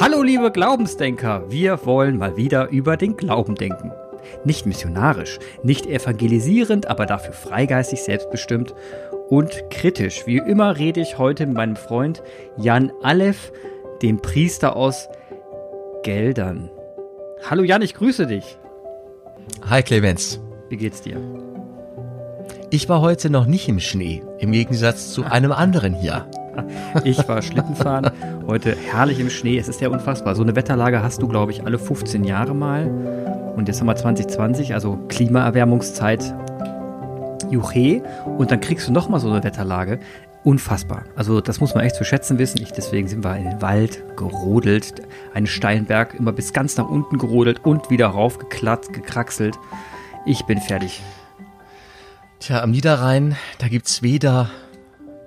Hallo liebe Glaubensdenker, wir wollen mal wieder über den Glauben denken. Nicht missionarisch, nicht evangelisierend, aber dafür freigeistig selbstbestimmt und kritisch. Wie immer rede ich heute mit meinem Freund Jan Aleph, dem Priester aus Geldern. Hallo Jan, ich grüße dich. Hi Clemens. Wie geht's dir? Ich war heute noch nicht im Schnee, im Gegensatz zu einem anderen hier. Ich war Schlittenfahren, heute herrlich im Schnee. Es ist ja unfassbar. So eine Wetterlage hast du, glaube ich, alle 15 Jahre mal. Und jetzt haben wir 2020, also Klimaerwärmungszeit, Juche. Und dann kriegst du nochmal so eine Wetterlage. Unfassbar. Also das muss man echt zu schätzen wissen. Ich, deswegen sind wir in den Wald gerodelt, einen steilen Berg immer bis ganz nach unten gerodelt und wieder raufgeklatt, gekraxelt. Ich bin fertig. Tja, am Niederrhein, da gibt's weder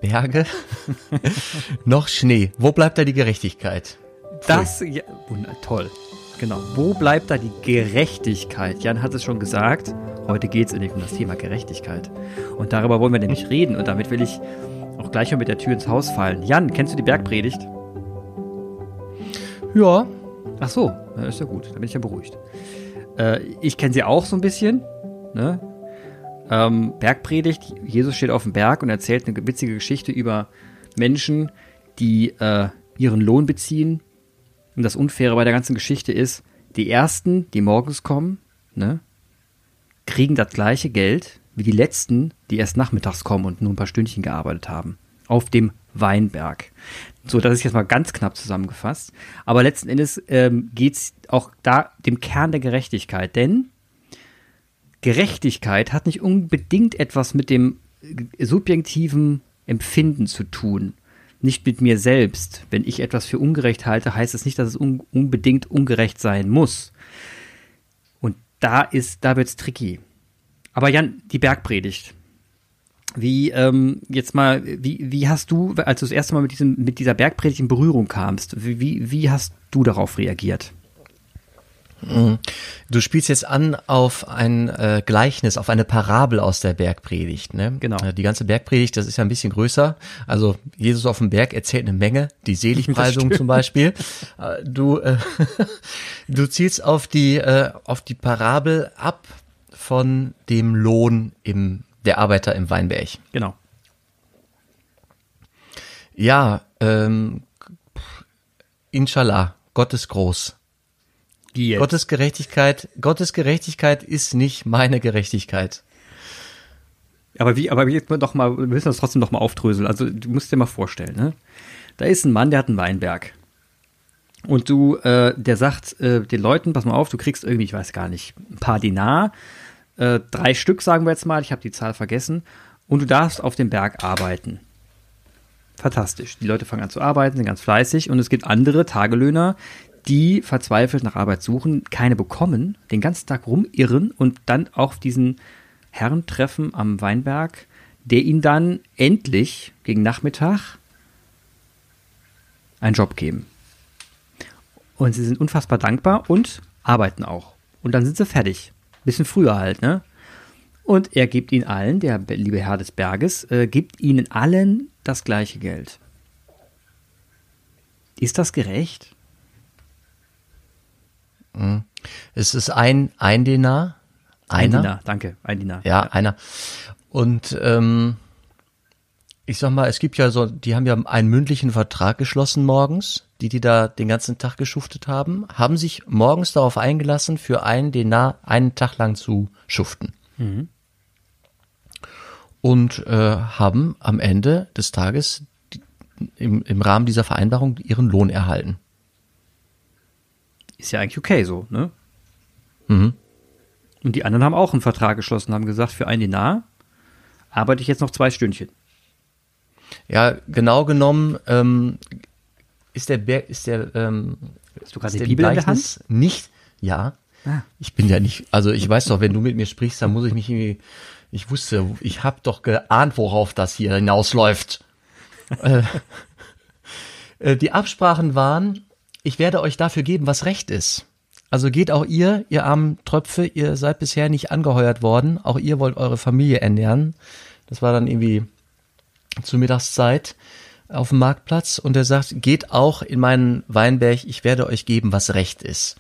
Berge noch Schnee. Wo bleibt da die Gerechtigkeit? Das, ja, toll. Genau. Wo bleibt da die Gerechtigkeit? Jan hat es schon gesagt. Heute geht es um das Thema Gerechtigkeit. Und darüber wollen wir nämlich reden. Und damit will ich auch gleich mal mit der Tür ins Haus fallen. Jan, kennst du die Bergpredigt? Ja. Ach so, ist ja gut. Da bin ich ja beruhigt. Äh, ich kenne sie auch so ein bisschen. Ne? Ähm, Bergpredigt. Jesus steht auf dem Berg und erzählt eine witzige Geschichte über Menschen, die äh, ihren Lohn beziehen. Und das Unfaire bei der ganzen Geschichte ist, die Ersten, die morgens kommen, ne, kriegen das gleiche Geld wie die Letzten, die erst nachmittags kommen und nur ein paar Stündchen gearbeitet haben. Auf dem Weinberg. So, das ist jetzt mal ganz knapp zusammengefasst. Aber letzten Endes ähm, geht es auch da dem Kern der Gerechtigkeit. Denn Gerechtigkeit hat nicht unbedingt etwas mit dem subjektiven Empfinden zu tun. Nicht mit mir selbst. Wenn ich etwas für ungerecht halte, heißt es nicht, dass es un unbedingt ungerecht sein muss. Und da ist, da wird's tricky. Aber Jan, die Bergpredigt. Wie, ähm, jetzt mal, wie, wie hast du, als du das erste Mal mit diesem, mit dieser Bergpredigt in Berührung kamst, wie, wie hast du darauf reagiert? Mhm. Du spielst jetzt an auf ein äh, Gleichnis, auf eine Parabel aus der Bergpredigt. Ne? Genau. Äh, Die ganze Bergpredigt, das ist ja ein bisschen größer. Also Jesus auf dem Berg erzählt eine Menge, die Seligpreisung zum Beispiel. Äh, Du, äh, du zielst auf die, äh, auf die Parabel ab von dem Lohn im, der Arbeiter im Weinberg. Genau. Ja, ähm, Inshallah, Gott ist groß. Jetzt. Gottes Gerechtigkeit, Gottes Gerechtigkeit ist nicht meine Gerechtigkeit. Aber wie, aber jetzt noch mal, wir müssen das trotzdem noch mal aufdröseln. Also du musst dir mal vorstellen, ne? Da ist ein Mann, der hat einen Weinberg. Und du, äh, der sagt äh, den Leuten, pass mal auf, du kriegst irgendwie, ich weiß gar nicht, ein paar Dinar, äh, drei Stück sagen wir jetzt mal, ich habe die Zahl vergessen, und du darfst auf dem Berg arbeiten. Fantastisch. Die Leute fangen an zu arbeiten, sind ganz fleißig und es gibt andere Tagelöhner, die verzweifelt nach Arbeit suchen, keine bekommen, den ganzen Tag rumirren und dann auch diesen Herrn treffen am Weinberg, der ihnen dann endlich gegen Nachmittag einen Job geben. Und sie sind unfassbar dankbar und arbeiten auch. Und dann sind sie fertig. Bisschen früher halt, ne? Und er gibt ihnen allen, der liebe Herr des Berges, äh, gibt ihnen allen das gleiche Geld. Ist das gerecht? Es ist ein, ein Dinar. Ein Einer. Dinar, danke, ein Dinar. Ja, einer. Und ähm, ich sag mal, es gibt ja so, die haben ja einen mündlichen Vertrag geschlossen morgens, die, die da den ganzen Tag geschuftet haben, haben sich morgens darauf eingelassen, für einen Dinar einen Tag lang zu schuften. Und äh, haben am Ende des Tages die, im, im Rahmen dieser Vereinbarung ihren Lohn erhalten. Ist ja eigentlich okay so, ne? Mhm. Und die anderen haben auch einen Vertrag geschlossen, haben gesagt, für ein Dinar arbeite ich jetzt noch zwei Stündchen. Ja, genau genommen ähm, ist der Berg, ist der, ähm, Hast du gerade ist die der Bibel in der Gleichnis nicht, ja. Ah. Ich bin ja nicht, also ich weiß doch, wenn du mit mir sprichst, dann muss ich mich irgendwie, ich wusste, ich habe doch geahnt, worauf das hier hinausläuft. äh, äh, die Absprachen waren, ich werde euch dafür geben, was recht ist. Also geht auch ihr, ihr armen Tröpfe, ihr seid bisher nicht angeheuert worden, auch ihr wollt eure Familie ernähren. Das war dann irgendwie zur Mittagszeit. auf dem Marktplatz und er sagt, geht auch in meinen Weinberg, ich werde euch geben, was recht ist.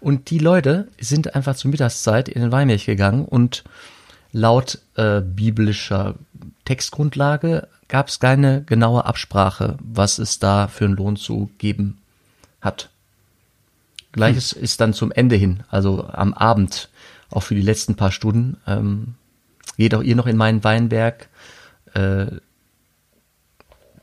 Und die Leute sind einfach zur Mittagszeit in den Weinberg gegangen und laut äh, biblischer Textgrundlage gab es keine genaue Absprache, was es da für einen Lohn zu geben hat. Gleiches hm. ist dann zum Ende hin, also am Abend, auch für die letzten paar Stunden. Ähm, geht auch ihr noch in meinen Weinberg. Äh,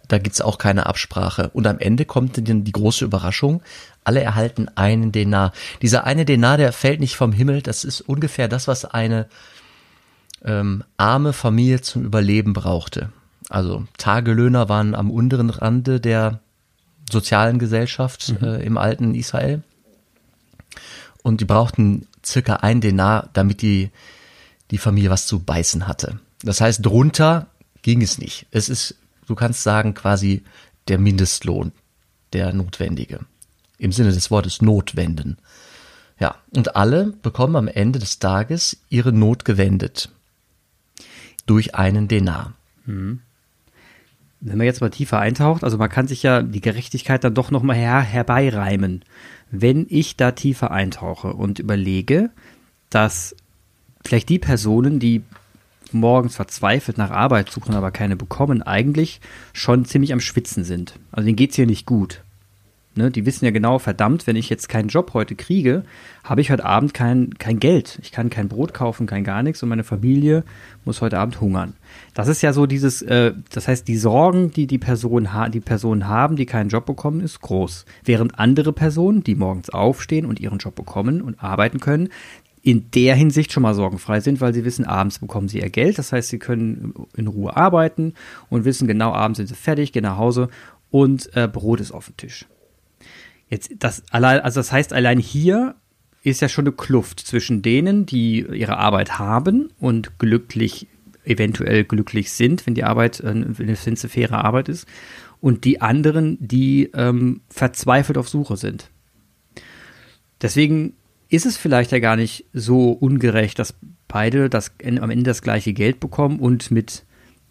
da gibt's auch keine Absprache. Und am Ende kommt dann die große Überraschung. Alle erhalten einen Denar. Dieser eine Denar, der fällt nicht vom Himmel. Das ist ungefähr das, was eine ähm, arme Familie zum Überleben brauchte. Also Tagelöhner waren am unteren Rande der sozialen Gesellschaft mhm. äh, im alten Israel. Und die brauchten circa ein Denar, damit die, die Familie was zu beißen hatte. Das heißt, drunter ging es nicht. Es ist, du kannst sagen, quasi der Mindestlohn, der notwendige. Im Sinne des Wortes notwenden. Ja, und alle bekommen am Ende des Tages ihre Not gewendet. Durch einen Denar. Mhm wenn man jetzt mal tiefer eintaucht, also man kann sich ja die Gerechtigkeit dann doch nochmal her, herbeireimen. Wenn ich da tiefer eintauche und überlege, dass vielleicht die Personen, die morgens verzweifelt nach Arbeit suchen, aber keine bekommen, eigentlich schon ziemlich am Schwitzen sind. Also denen geht's hier nicht gut. Ne, die wissen ja genau, verdammt, wenn ich jetzt keinen Job heute kriege, habe ich heute Abend kein, kein Geld. Ich kann kein Brot kaufen, kein gar nichts und meine Familie muss heute Abend hungern. Das ist ja so dieses, äh, das heißt, die Sorgen, die die Personen, ha die Personen haben, die keinen Job bekommen, ist groß. Während andere Personen, die morgens aufstehen und ihren Job bekommen und arbeiten können, in der Hinsicht schon mal sorgenfrei sind, weil sie wissen, abends bekommen sie ihr Geld. Das heißt, sie können in Ruhe arbeiten und wissen genau, abends sind sie fertig, gehen nach Hause und äh, Brot ist auf dem Tisch. Jetzt, das allein, also das heißt, allein hier ist ja schon eine Kluft zwischen denen, die ihre Arbeit haben und glücklich, eventuell glücklich sind, wenn die Arbeit, äh, wenn es eine faire Arbeit ist, und die anderen, die ähm, verzweifelt auf Suche sind. Deswegen ist es vielleicht ja gar nicht so ungerecht, dass beide das, am Ende das gleiche Geld bekommen und mit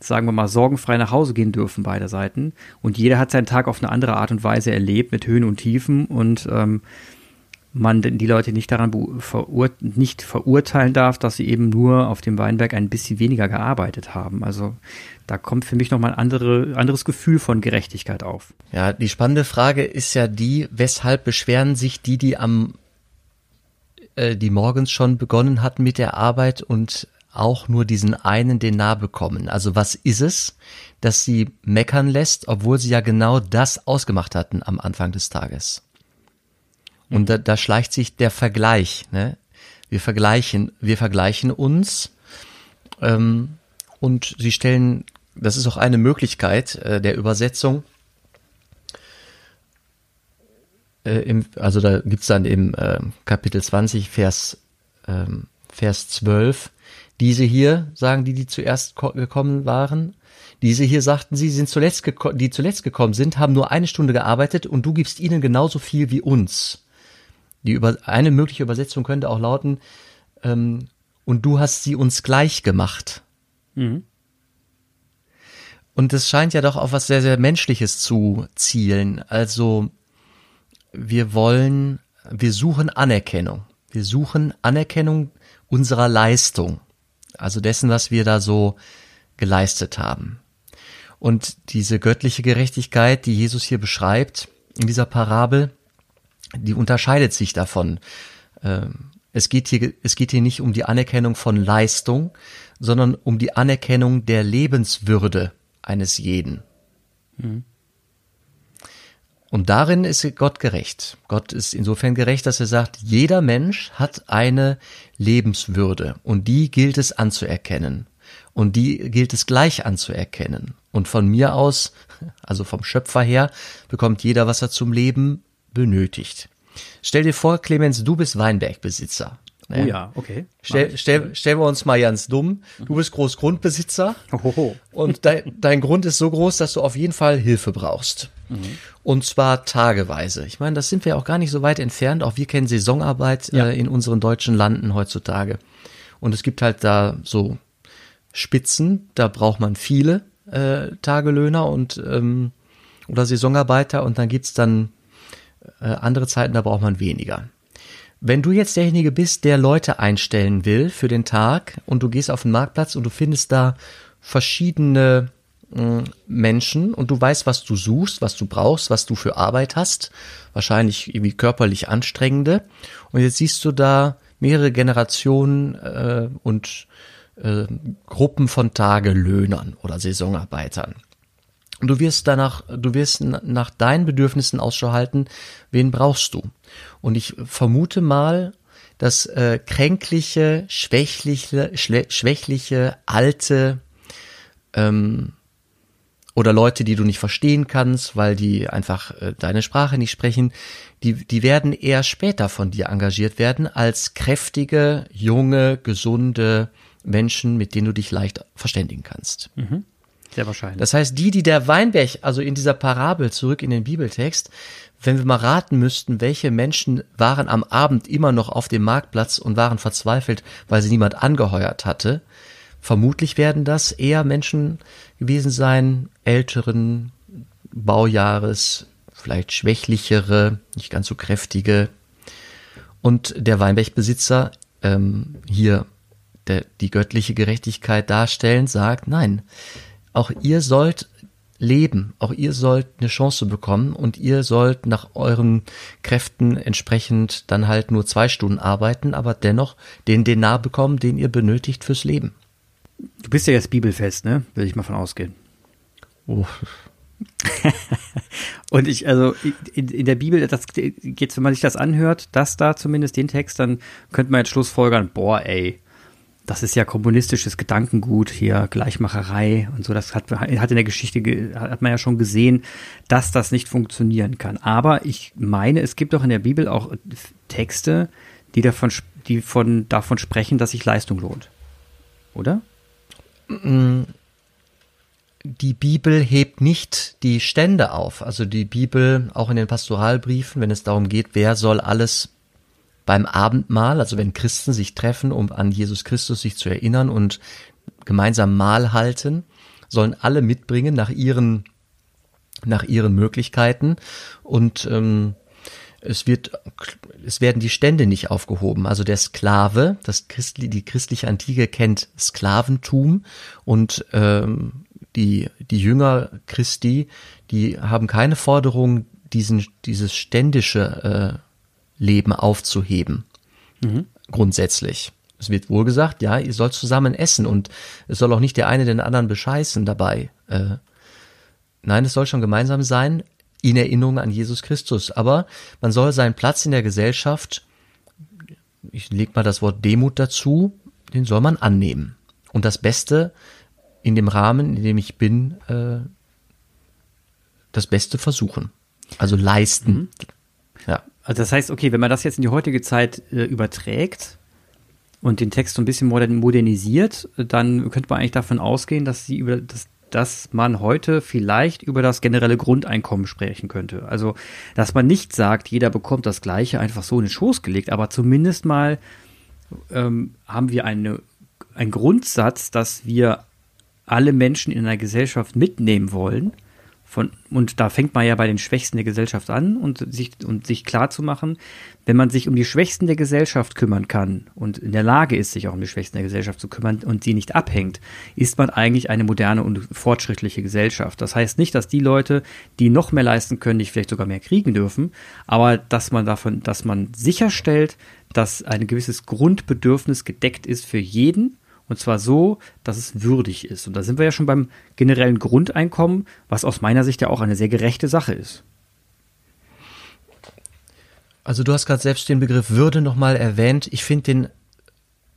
sagen wir mal, sorgenfrei nach Hause gehen dürfen, beide Seiten. Und jeder hat seinen Tag auf eine andere Art und Weise erlebt, mit Höhen und Tiefen und ähm, man die Leute nicht daran verur nicht verurteilen darf, dass sie eben nur auf dem Weinberg ein bisschen weniger gearbeitet haben. Also da kommt für mich nochmal ein andere, anderes Gefühl von Gerechtigkeit auf. Ja, die spannende Frage ist ja die, weshalb beschweren sich die, die am äh, die morgens schon begonnen hatten mit der Arbeit und auch nur diesen einen Denar bekommen. Also was ist es, dass sie meckern lässt, obwohl sie ja genau das ausgemacht hatten am Anfang des Tages? Und da, da schleicht sich der Vergleich. Ne? Wir vergleichen, wir vergleichen uns ähm, und sie stellen, das ist auch eine Möglichkeit äh, der Übersetzung. Äh, im, also da gibt's dann im äh, Kapitel 20, Vers, ähm, Vers 12, diese hier, sagen die, die zuerst gekommen waren, diese hier sagten sie, sind zuletzt die zuletzt gekommen sind, haben nur eine Stunde gearbeitet und du gibst ihnen genauso viel wie uns. Die über, eine mögliche Übersetzung könnte auch lauten, ähm, und du hast sie uns gleich gemacht. Mhm. Und es scheint ja doch auf was sehr, sehr Menschliches zu zielen. Also, wir wollen, wir suchen Anerkennung. Wir suchen Anerkennung unserer Leistung also dessen, was wir da so geleistet haben. Und diese göttliche Gerechtigkeit, die Jesus hier beschreibt in dieser Parabel, die unterscheidet sich davon. Ähm, es geht hier, es geht hier nicht um die Anerkennung von Leistung, sondern um die Anerkennung der Lebenswürde eines jeden. Mhm. Und darin ist Gott gerecht. Gott ist insofern gerecht, dass er sagt, jeder Mensch hat eine Lebenswürde und die gilt es anzuerkennen. Und die gilt es gleich anzuerkennen. Und von mir aus, also vom Schöpfer her, bekommt jeder, was er zum Leben benötigt. Stell dir vor, Clemens, du bist Weinbergbesitzer. Oh ja, okay. Stell, stell, stellen wir uns mal ganz dumm. Du bist Großgrundbesitzer Ohoho. und de, dein Grund ist so groß, dass du auf jeden Fall Hilfe brauchst. Mhm. Und zwar tageweise. Ich meine, das sind wir auch gar nicht so weit entfernt. Auch wir kennen Saisonarbeit ja. äh, in unseren deutschen Landen heutzutage. Und es gibt halt da so Spitzen, da braucht man viele äh, Tagelöhner und ähm, oder Saisonarbeiter und dann gibt's dann äh, andere Zeiten, da braucht man weniger. Wenn du jetzt derjenige bist, der Leute einstellen will für den Tag und du gehst auf den Marktplatz und du findest da verschiedene äh, Menschen und du weißt, was du suchst, was du brauchst, was du für Arbeit hast, wahrscheinlich irgendwie körperlich anstrengende. Und jetzt siehst du da mehrere Generationen äh, und äh, Gruppen von Tagelöhnern oder Saisonarbeitern. Und du wirst danach, du wirst nach deinen Bedürfnissen Ausschau halten, wen brauchst du? Und ich vermute mal, dass äh, kränkliche, schwächliche, schwächliche, alte ähm, oder Leute, die du nicht verstehen kannst, weil die einfach äh, deine Sprache nicht sprechen, die, die werden eher später von dir engagiert werden als kräftige, junge, gesunde Menschen, mit denen du dich leicht verständigen kannst. Mhm. Sehr wahrscheinlich. Das heißt, die, die der Weinberg, also in dieser Parabel zurück in den Bibeltext, wenn wir mal raten müssten, welche Menschen waren am Abend immer noch auf dem Marktplatz und waren verzweifelt, weil sie niemand angeheuert hatte, vermutlich werden das eher Menschen gewesen sein, älteren Baujahres, vielleicht schwächlichere, nicht ganz so kräftige. Und der Weinbergbesitzer ähm, hier der, die göttliche Gerechtigkeit darstellen, sagt, nein, auch ihr sollt leben, auch ihr sollt eine Chance bekommen und ihr sollt nach euren Kräften entsprechend dann halt nur zwei Stunden arbeiten, aber dennoch den Denar bekommen, den ihr benötigt fürs Leben. Du bist ja jetzt bibelfest, ne? Will ich mal von ausgehen. Oh. und ich, also in, in der Bibel, das geht's, wenn man sich das anhört, das da zumindest den Text, dann könnte man jetzt Schlussfolgern, boah, ey, das ist ja kommunistisches Gedankengut hier, Gleichmacherei und so. Das hat, hat in der Geschichte, hat man ja schon gesehen, dass das nicht funktionieren kann. Aber ich meine, es gibt auch in der Bibel auch Texte, die davon, die von, davon sprechen, dass sich Leistung lohnt. Oder? Die Bibel hebt nicht die Stände auf. Also die Bibel, auch in den Pastoralbriefen, wenn es darum geht, wer soll alles beim Abendmahl, also wenn Christen sich treffen, um an Jesus Christus sich zu erinnern und gemeinsam Mahl halten, sollen alle mitbringen nach ihren nach ihren Möglichkeiten und ähm, es wird es werden die Stände nicht aufgehoben. Also der Sklave, das Christli, die christliche Antike kennt Sklaventum und ähm, die die Jünger Christi, die haben keine Forderung, diesen dieses ständische äh, Leben aufzuheben. Mhm. Grundsätzlich. Es wird wohl gesagt, ja, ihr sollt zusammen essen und es soll auch nicht der eine den anderen bescheißen dabei. Äh, nein, es soll schon gemeinsam sein, in Erinnerung an Jesus Christus. Aber man soll seinen Platz in der Gesellschaft, ich leg mal das Wort Demut dazu, den soll man annehmen. Und das Beste in dem Rahmen, in dem ich bin, äh, das Beste versuchen. Also leisten. Mhm. Also das heißt, okay, wenn man das jetzt in die heutige Zeit äh, überträgt und den Text so ein bisschen modernisiert, dann könnte man eigentlich davon ausgehen, dass sie über das dass man heute vielleicht über das generelle Grundeinkommen sprechen könnte. Also, dass man nicht sagt, jeder bekommt das Gleiche einfach so in den Schoß gelegt, aber zumindest mal ähm, haben wir eine, einen Grundsatz, dass wir alle Menschen in einer Gesellschaft mitnehmen wollen von, und da fängt man ja bei den Schwächsten der Gesellschaft an und sich, und sich klar zu machen, wenn man sich um die Schwächsten der Gesellschaft kümmern kann und in der Lage ist, sich auch um die Schwächsten der Gesellschaft zu kümmern und sie nicht abhängt, ist man eigentlich eine moderne und fortschrittliche Gesellschaft. Das heißt nicht, dass die Leute, die noch mehr leisten können, nicht vielleicht sogar mehr kriegen dürfen, aber dass man davon, dass man sicherstellt, dass ein gewisses Grundbedürfnis gedeckt ist für jeden und zwar so, dass es würdig ist. Und da sind wir ja schon beim generellen Grundeinkommen, was aus meiner Sicht ja auch eine sehr gerechte Sache ist. Also du hast gerade selbst den Begriff Würde nochmal erwähnt. Ich finde den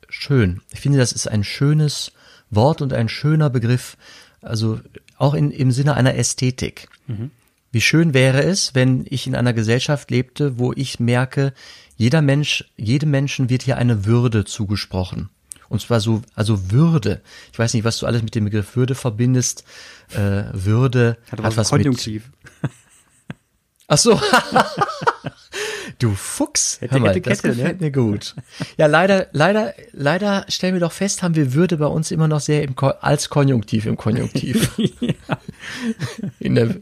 schön. Ich finde, das ist ein schönes Wort und ein schöner Begriff. Also auch in, im Sinne einer Ästhetik. Mhm. Wie schön wäre es, wenn ich in einer Gesellschaft lebte, wo ich merke, jeder Mensch, jedem Menschen wird hier eine Würde zugesprochen. Und zwar so, also Würde. Ich weiß nicht, was du alles mit dem Begriff Würde verbindest. Äh, Würde hat, hat was Konjunktiv. mit. Ach so. du Fuchs. Hör mal, das gefällt ne? mir gut. Ja, leider, leider, leider stellen wir doch fest, haben wir Würde bei uns immer noch sehr im als Konjunktiv im Konjunktiv. ja. In der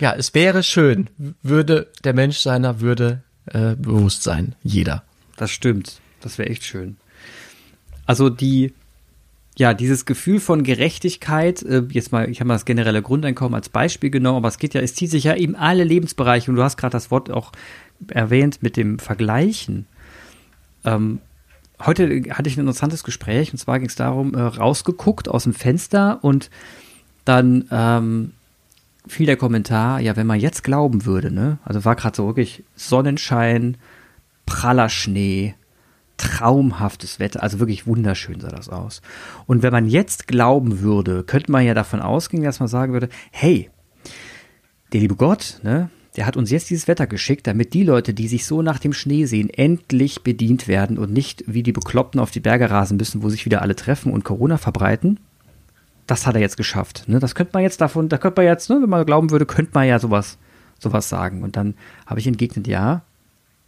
Ja, es wäre schön, würde der Mensch seiner Würde äh, bewusst sein, jeder. Das stimmt. Das wäre echt schön. Also die, ja, dieses Gefühl von Gerechtigkeit, äh, jetzt mal, ich habe mal das generelle Grundeinkommen als Beispiel genommen, aber es geht ja, es zieht sich ja eben alle Lebensbereiche und du hast gerade das Wort auch erwähnt mit dem Vergleichen. Ähm, heute hatte ich ein interessantes Gespräch und zwar ging es darum, äh, rausgeguckt aus dem Fenster und dann ähm, fiel der Kommentar, ja, wenn man jetzt glauben würde, ne, also war gerade so wirklich Sonnenschein, praller Schnee, traumhaftes Wetter, also wirklich wunderschön sah das aus. Und wenn man jetzt glauben würde, könnte man ja davon ausgehen, dass man sagen würde, hey, der liebe Gott, ne, der hat uns jetzt dieses Wetter geschickt, damit die Leute, die sich so nach dem Schnee sehen, endlich bedient werden und nicht wie die Bekloppten auf die Berge rasen müssen, wo sich wieder alle treffen und Corona verbreiten. Das hat er jetzt geschafft. Ne? Das könnte man jetzt davon, da könnte man jetzt, ne, wenn man glauben würde, könnte man ja sowas, sowas sagen. Und dann habe ich entgegnet, ja,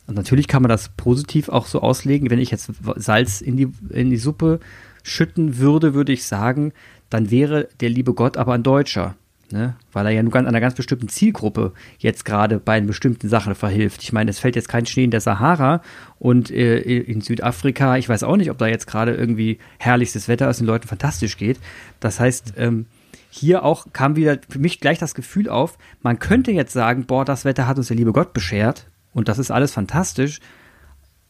und natürlich kann man das positiv auch so auslegen. Wenn ich jetzt Salz in die, in die Suppe schütten würde, würde ich sagen, dann wäre der liebe Gott aber ein Deutscher. Ne? Weil er ja nur einer ganz bestimmten Zielgruppe jetzt gerade bei einer bestimmten Sachen verhilft. Ich meine, es fällt jetzt kein Schnee in der Sahara und äh, in Südafrika, ich weiß auch nicht, ob da jetzt gerade irgendwie herrlichstes Wetter ist und den Leuten fantastisch geht. Das heißt, ähm, hier auch kam wieder für mich gleich das Gefühl auf, man könnte jetzt sagen, boah, das Wetter hat uns der liebe Gott beschert, und das ist alles fantastisch,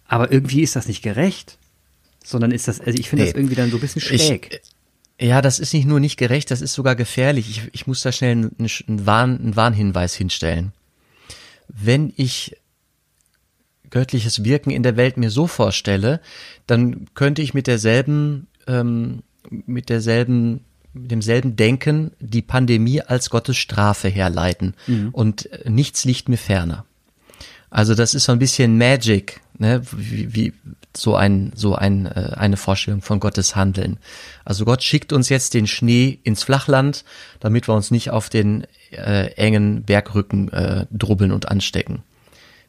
aber irgendwie ist das nicht gerecht, sondern ist das, also ich finde nee, das irgendwie dann so ein bisschen schräg. Ich, ja, das ist nicht nur nicht gerecht, das ist sogar gefährlich. Ich, ich muss da schnell einen, einen, Warn, einen Warnhinweis hinstellen. Wenn ich göttliches Wirken in der Welt mir so vorstelle, dann könnte ich mit derselben, ähm, mit derselben mit demselben Denken die Pandemie als Gottes Strafe herleiten. Mhm. Und nichts liegt mir ferner. Also das ist so ein bisschen Magic, ne? wie, wie so ein so ein äh, eine Vorstellung von Gottes Handeln. Also Gott schickt uns jetzt den Schnee ins Flachland, damit wir uns nicht auf den äh, engen Bergrücken äh, drubbeln und anstecken.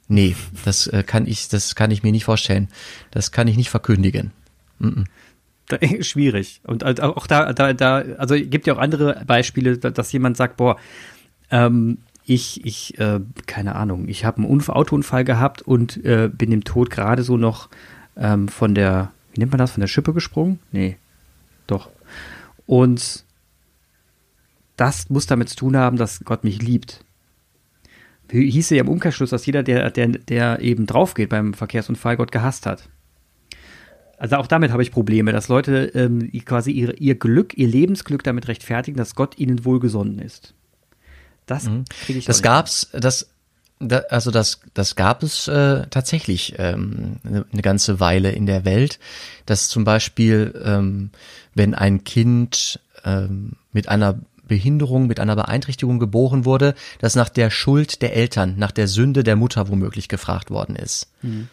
Nee, das äh, kann ich das kann ich mir nicht vorstellen. Das kann ich nicht verkündigen. Mm -mm. Da, schwierig. Und auch da, da, da, also gibt ja auch andere Beispiele, dass jemand sagt, boah, ähm, ich, ich, äh, keine Ahnung, ich habe einen Unf Autounfall gehabt und äh, bin dem Tod gerade so noch ähm, von der, wie nennt man das, von der Schippe gesprungen? Nee, doch. Und das muss damit zu tun haben, dass Gott mich liebt. Hieße ja im Umkehrschluss, dass jeder, der, der, der eben draufgeht beim Verkehrsunfall, Gott gehasst hat. Also auch damit habe ich Probleme, dass Leute ähm, quasi ihre, ihr Glück, ihr Lebensglück damit rechtfertigen, dass Gott ihnen wohlgesonnen ist. Das mhm. kriege ich. Das gab's, das, da, also das, das gab es äh, tatsächlich ähm, eine, eine ganze Weile in der Welt, dass zum Beispiel, ähm, wenn ein Kind ähm, mit einer Behinderung, mit einer Beeinträchtigung geboren wurde, dass nach der Schuld der Eltern, nach der Sünde der Mutter womöglich gefragt worden ist. Mhm.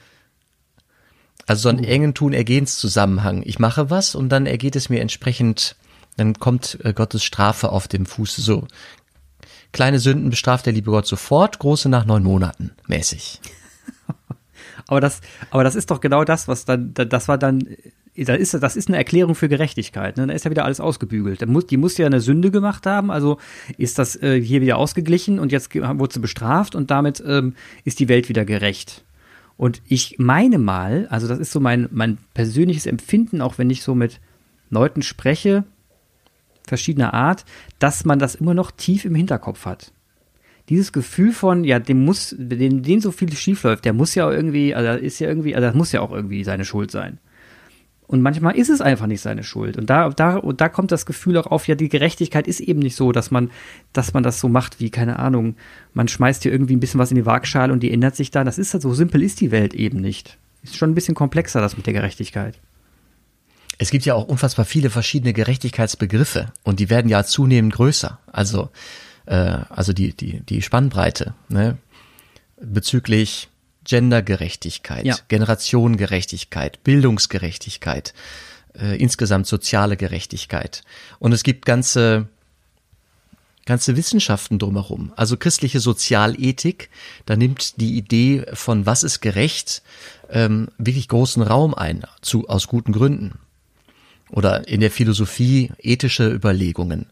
Also so einen uh. engen Tun-Ergehenszusammenhang. Ich mache was und dann ergeht es mir entsprechend, dann kommt äh, Gottes Strafe auf dem Fuß. So Kleine Sünden bestraft der liebe Gott sofort, große nach neun Monaten, mäßig. aber das, aber das ist doch genau das, was dann, das war dann, das ist, das ist eine Erklärung für Gerechtigkeit. Ne? Da ist ja wieder alles ausgebügelt. Die muss ja eine Sünde gemacht haben, also ist das äh, hier wieder ausgeglichen und jetzt wurde sie bestraft und damit ähm, ist die Welt wieder gerecht. Und ich meine mal, also das ist so mein, mein persönliches Empfinden, auch wenn ich so mit Leuten spreche, verschiedener Art, dass man das immer noch tief im Hinterkopf hat. Dieses Gefühl von, ja, dem muss, dem, dem so viel schief läuft, der muss ja irgendwie, also ist ja irgendwie, also das muss ja auch irgendwie seine Schuld sein. Und manchmal ist es einfach nicht seine Schuld. Und da, da, und da kommt das Gefühl auch auf, ja, die Gerechtigkeit ist eben nicht so, dass man, dass man das so macht wie, keine Ahnung, man schmeißt hier irgendwie ein bisschen was in die Waagschale und die ändert sich da. Das ist halt so simpel ist die Welt eben nicht. Ist schon ein bisschen komplexer, das mit der Gerechtigkeit. Es gibt ja auch unfassbar viele verschiedene Gerechtigkeitsbegriffe und die werden ja zunehmend größer. Also, äh, also die, die, die Spannbreite ne? bezüglich Gendergerechtigkeit, ja. Generationengerechtigkeit, Bildungsgerechtigkeit, äh, insgesamt soziale Gerechtigkeit. Und es gibt ganze ganze Wissenschaften drumherum. Also christliche Sozialethik, da nimmt die Idee von was ist gerecht ähm, wirklich großen Raum ein, zu, aus guten Gründen oder in der Philosophie ethische Überlegungen.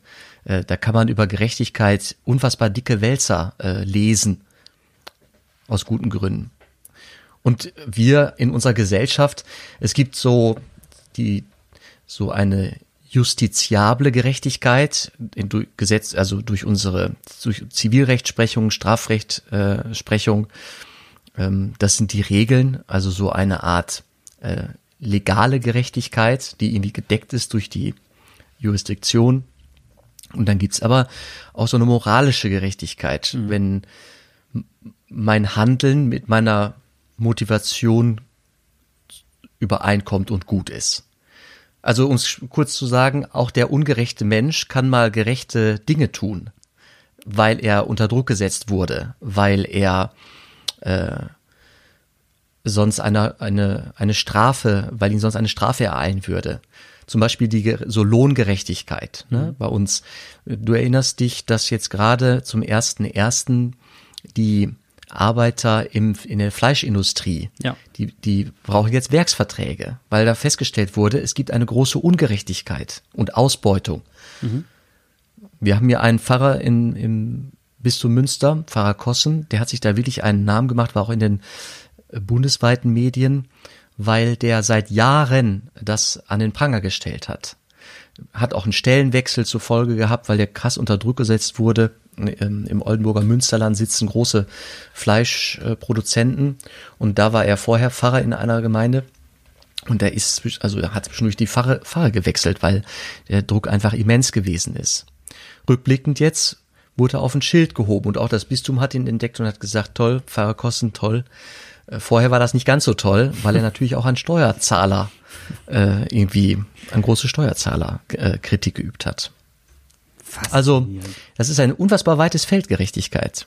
Äh, da kann man über Gerechtigkeit unfassbar dicke Wälzer äh, lesen. Aus guten Gründen. Und wir in unserer Gesellschaft, es gibt so die, so eine justiziable Gerechtigkeit in, durch Gesetz, also durch unsere durch Zivilrechtsprechung, Strafrechtsprechung. Äh, ähm, das sind die Regeln, also so eine Art äh, legale Gerechtigkeit, die irgendwie gedeckt ist durch die Jurisdiktion. Und dann gibt's aber auch so eine moralische Gerechtigkeit, mhm. wenn mein Handeln mit meiner Motivation übereinkommt und gut ist. Also um es kurz zu sagen, auch der ungerechte Mensch kann mal gerechte Dinge tun, weil er unter Druck gesetzt wurde, weil er äh, sonst eine, eine, eine Strafe, weil ihn sonst eine Strafe ereilen würde. Zum Beispiel die so Lohngerechtigkeit ne, mhm. bei uns. Du erinnerst dich, dass jetzt gerade zum ersten ersten die Arbeiter im, in der Fleischindustrie, ja. die, die brauchen jetzt Werksverträge, weil da festgestellt wurde, es gibt eine große Ungerechtigkeit und Ausbeutung. Mhm. Wir haben hier einen Pfarrer in, im Bistum Münster, Pfarrer Kossen, der hat sich da wirklich einen Namen gemacht, war auch in den bundesweiten Medien, weil der seit Jahren das an den Pranger gestellt hat. Hat auch einen Stellenwechsel zur Folge gehabt, weil der krass unter Druck gesetzt wurde. Im Oldenburger Münsterland sitzen große Fleischproduzenten und da war er vorher Pfarrer in einer Gemeinde und er ist, also er hat zwischendurch die Pfarre, Pfarre gewechselt, weil der Druck einfach immens gewesen ist. Rückblickend jetzt wurde er auf ein Schild gehoben und auch das Bistum hat ihn entdeckt und hat gesagt, toll, Pfarrer Kosten, toll, vorher war das nicht ganz so toll, weil er natürlich auch an Steuerzahler äh, irgendwie, an große Steuerzahler äh, Kritik geübt hat. Also, das ist ein unfassbar weites Feld Gerechtigkeit.